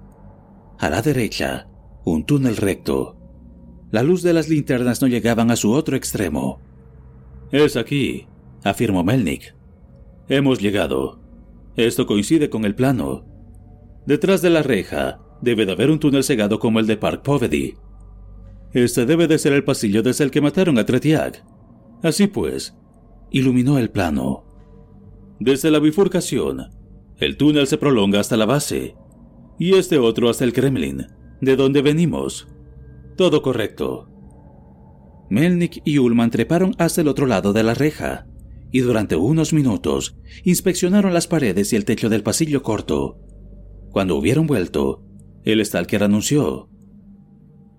A la derecha, un túnel recto. La luz de las linternas no llegaban a su otro extremo. Es aquí, afirmó Melnik. Hemos llegado. Esto coincide con el plano. Detrás de la reja debe de haber un túnel cegado como el de Park Povedy. Este debe de ser el pasillo desde el que mataron a Tretiak. Así pues, iluminó el plano. Desde la bifurcación, el túnel se prolonga hasta la base, y este otro hasta el Kremlin, de donde venimos. Todo correcto. Melnik y Ullman treparon hasta el otro lado de la reja y durante unos minutos inspeccionaron las paredes y el techo del pasillo corto. Cuando hubieron vuelto, el Stalker anunció.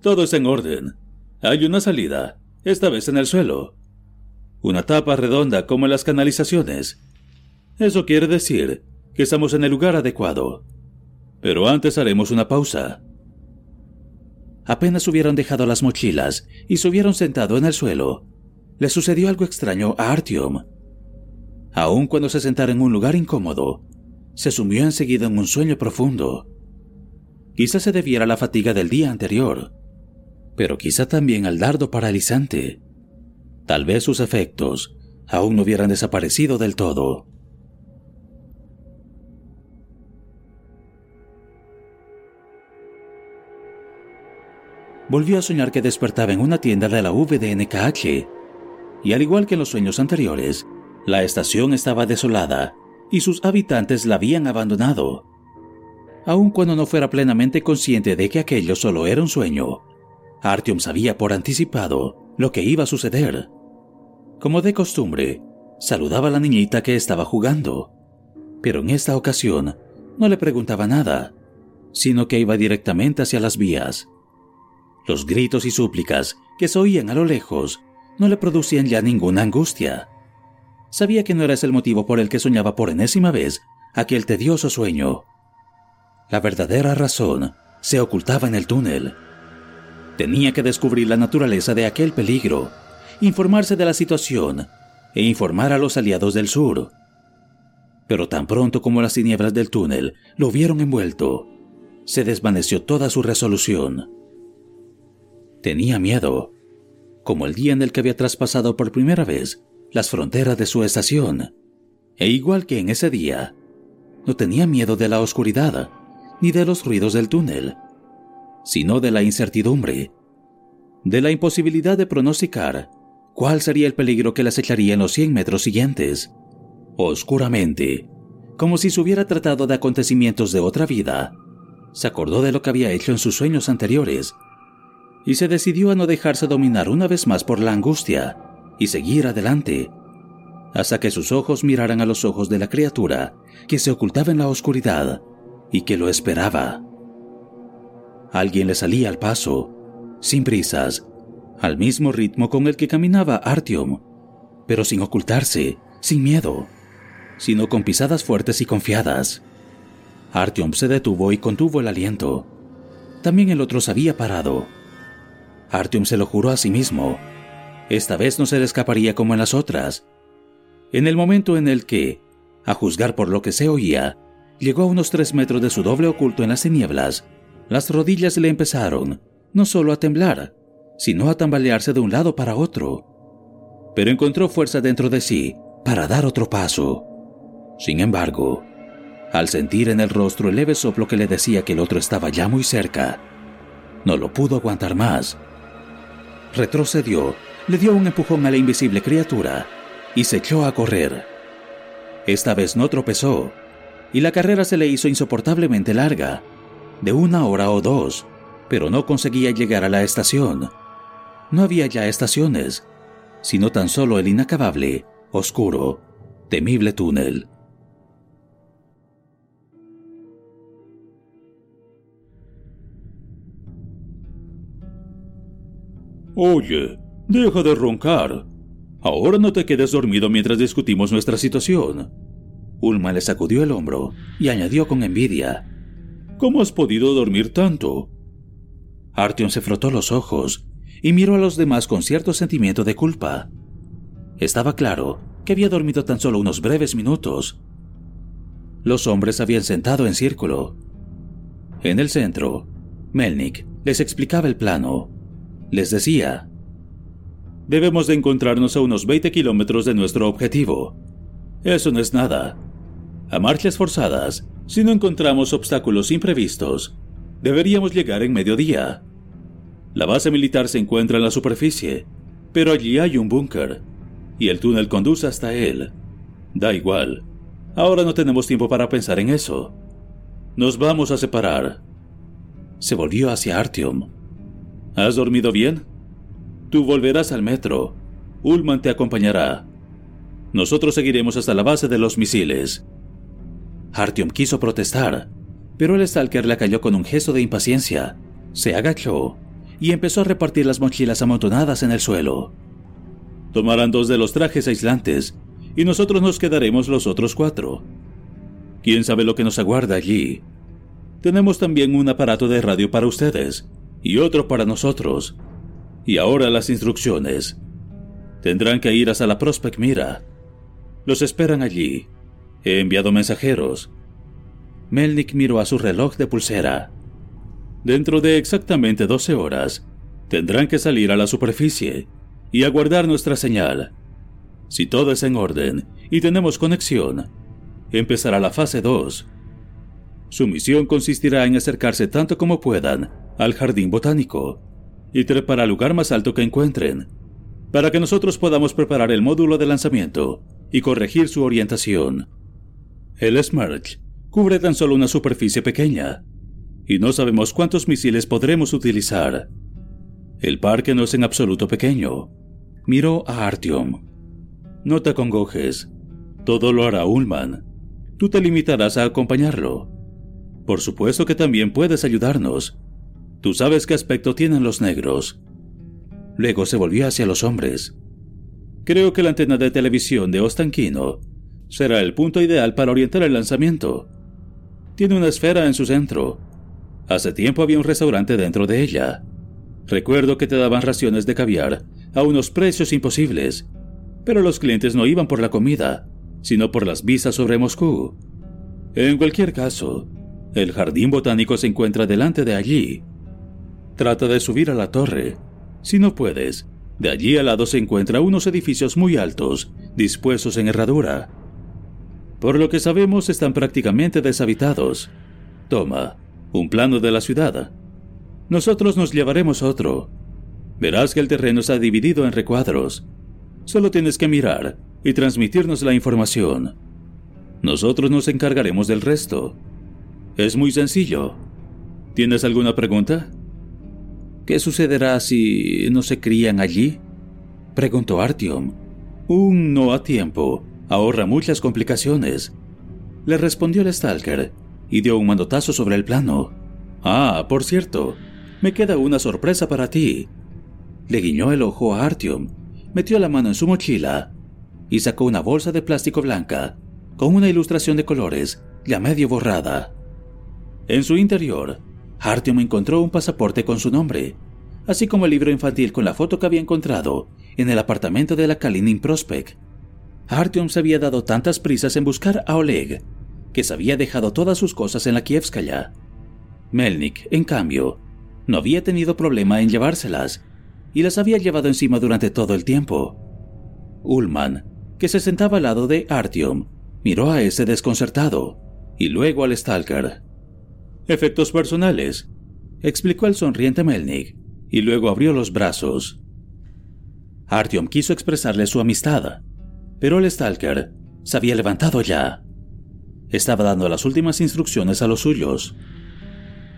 Todo está en orden. Hay una salida, esta vez en el suelo. Una tapa redonda como en las canalizaciones. Eso quiere decir que estamos en el lugar adecuado. Pero antes haremos una pausa. Apenas hubieron dejado las mochilas y se hubieron sentado en el suelo, le sucedió algo extraño a Artyom. Aun cuando se sentara en un lugar incómodo, se sumió enseguida en un sueño profundo. Quizá se debiera a la fatiga del día anterior, pero quizá también al dardo paralizante. Tal vez sus efectos aún no hubieran desaparecido del todo. Volvió a soñar que despertaba en una tienda de la VDNKH, y al igual que en los sueños anteriores, la estación estaba desolada y sus habitantes la habían abandonado. Aun cuando no fuera plenamente consciente de que aquello solo era un sueño, Artyom sabía por anticipado lo que iba a suceder. Como de costumbre, saludaba a la niñita que estaba jugando, pero en esta ocasión no le preguntaba nada, sino que iba directamente hacia las vías. Los gritos y súplicas que se oían a lo lejos no le producían ya ninguna angustia sabía que no era ese el motivo por el que soñaba por enésima vez aquel tedioso sueño. La verdadera razón se ocultaba en el túnel. Tenía que descubrir la naturaleza de aquel peligro, informarse de la situación e informar a los aliados del sur. Pero tan pronto como las tinieblas del túnel lo vieron envuelto, se desvaneció toda su resolución. Tenía miedo, como el día en el que había traspasado por primera vez las fronteras de su estación, e igual que en ese día, no tenía miedo de la oscuridad ni de los ruidos del túnel, sino de la incertidumbre, de la imposibilidad de pronosticar cuál sería el peligro que le acecharía en los 100 metros siguientes. Oscuramente, como si se hubiera tratado de acontecimientos de otra vida, se acordó de lo que había hecho en sus sueños anteriores y se decidió a no dejarse dominar una vez más por la angustia y seguir adelante, hasta que sus ojos miraran a los ojos de la criatura que se ocultaba en la oscuridad y que lo esperaba. Alguien le salía al paso, sin prisas, al mismo ritmo con el que caminaba Artyom, pero sin ocultarse, sin miedo, sino con pisadas fuertes y confiadas. Artyom se detuvo y contuvo el aliento. También el otro se había parado. Artyom se lo juró a sí mismo. Esta vez no se le escaparía como en las otras. En el momento en el que, a juzgar por lo que se oía, llegó a unos tres metros de su doble oculto en las tinieblas, las rodillas le empezaron, no solo a temblar, sino a tambalearse de un lado para otro. Pero encontró fuerza dentro de sí para dar otro paso. Sin embargo, al sentir en el rostro el leve soplo que le decía que el otro estaba ya muy cerca, no lo pudo aguantar más. Retrocedió, le dio un empujón a la invisible criatura y se echó a correr. Esta vez no tropezó, y la carrera se le hizo insoportablemente larga, de una hora o dos, pero no conseguía llegar a la estación. No había ya estaciones, sino tan solo el inacabable, oscuro, temible túnel. Oye, deja de roncar. Ahora no te quedes dormido mientras discutimos nuestra situación. Ulma le sacudió el hombro y añadió con envidia. ¿Cómo has podido dormir tanto? Artyom se frotó los ojos y miró a los demás con cierto sentimiento de culpa. Estaba claro que había dormido tan solo unos breves minutos. Los hombres habían sentado en círculo. En el centro, Melnik les explicaba el plano. Les decía, Debemos de encontrarnos a unos 20 kilómetros de nuestro objetivo. Eso no es nada. A marchas forzadas, si no encontramos obstáculos imprevistos, deberíamos llegar en mediodía. La base militar se encuentra en la superficie, pero allí hay un búnker, y el túnel conduce hasta él. Da igual. Ahora no tenemos tiempo para pensar en eso. Nos vamos a separar. Se volvió hacia Artyom. ¿Has dormido bien? Tú volverás al metro. Ullman te acompañará. Nosotros seguiremos hasta la base de los misiles. Artyom quiso protestar, pero el Stalker la cayó con un gesto de impaciencia. Se agachó y empezó a repartir las mochilas amontonadas en el suelo. Tomarán dos de los trajes aislantes y nosotros nos quedaremos los otros cuatro. ¿Quién sabe lo que nos aguarda allí? Tenemos también un aparato de radio para ustedes y otro para nosotros. Y ahora las instrucciones. Tendrán que ir hasta la Prospect Mira. Los esperan allí. He enviado mensajeros. Melnik miró a su reloj de pulsera. Dentro de exactamente 12 horas, tendrán que salir a la superficie y aguardar nuestra señal. Si todo es en orden y tenemos conexión, empezará la fase 2. Su misión consistirá en acercarse tanto como puedan al jardín botánico y trepar al lugar más alto que encuentren, para que nosotros podamos preparar el módulo de lanzamiento y corregir su orientación. El Smerch cubre tan solo una superficie pequeña, y no sabemos cuántos misiles podremos utilizar. El parque no es en absoluto pequeño. Miró a Artyom. No te acongojes. Todo lo hará Ullman. Tú te limitarás a acompañarlo. Por supuesto que también puedes ayudarnos, Tú sabes qué aspecto tienen los negros. Luego se volvió hacia los hombres. Creo que la antena de televisión de Ostanquino será el punto ideal para orientar el lanzamiento. Tiene una esfera en su centro. Hace tiempo había un restaurante dentro de ella. Recuerdo que te daban raciones de caviar a unos precios imposibles, pero los clientes no iban por la comida, sino por las vistas sobre Moscú. En cualquier caso, el jardín botánico se encuentra delante de allí. Trata de subir a la torre. Si no puedes, de allí al lado se encuentran unos edificios muy altos, dispuestos en herradura. Por lo que sabemos están prácticamente deshabitados. Toma, un plano de la ciudad. Nosotros nos llevaremos otro. Verás que el terreno está dividido en recuadros. Solo tienes que mirar y transmitirnos la información. Nosotros nos encargaremos del resto. Es muy sencillo. ¿Tienes alguna pregunta? ¿Qué sucederá si no se crían allí? preguntó Artyom. Un no a tiempo ahorra muchas complicaciones, le respondió el Stalker y dio un mandotazo sobre el plano. Ah, por cierto, me queda una sorpresa para ti. Le guiñó el ojo a Artyom, metió la mano en su mochila y sacó una bolsa de plástico blanca con una ilustración de colores ya medio borrada. En su interior, Artyom encontró un pasaporte con su nombre, así como el libro infantil con la foto que había encontrado en el apartamento de la Kalinin Prospect. Artyom se había dado tantas prisas en buscar a Oleg que se había dejado todas sus cosas en la Kievskaya. Melnik, en cambio, no había tenido problema en llevárselas y las había llevado encima durante todo el tiempo. Ullman, que se sentaba al lado de Artyom, miró a ese desconcertado y luego al Stalker. Efectos personales, explicó el sonriente Melnik y luego abrió los brazos. Artyom quiso expresarle su amistad, pero el Stalker se había levantado ya. Estaba dando las últimas instrucciones a los suyos.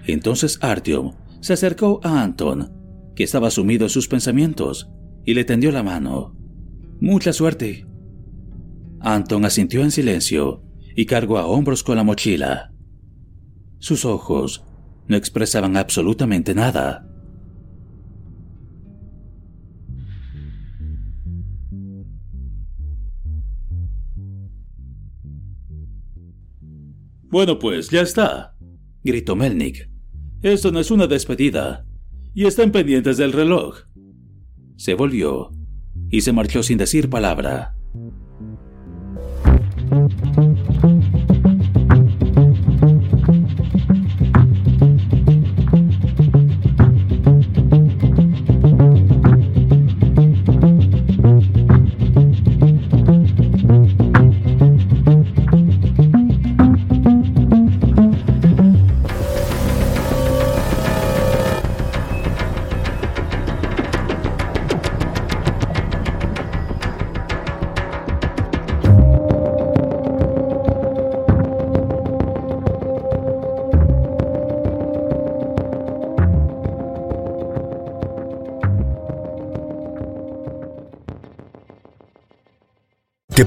Entonces Artyom se acercó a Anton, que estaba sumido en sus pensamientos, y le tendió la mano. Mucha suerte. Anton asintió en silencio y cargó a hombros con la mochila. Sus ojos no expresaban absolutamente nada. Bueno, pues ya está, gritó Melnik. Esto no es una despedida. Y están pendientes del reloj. Se volvió y se marchó sin decir palabra.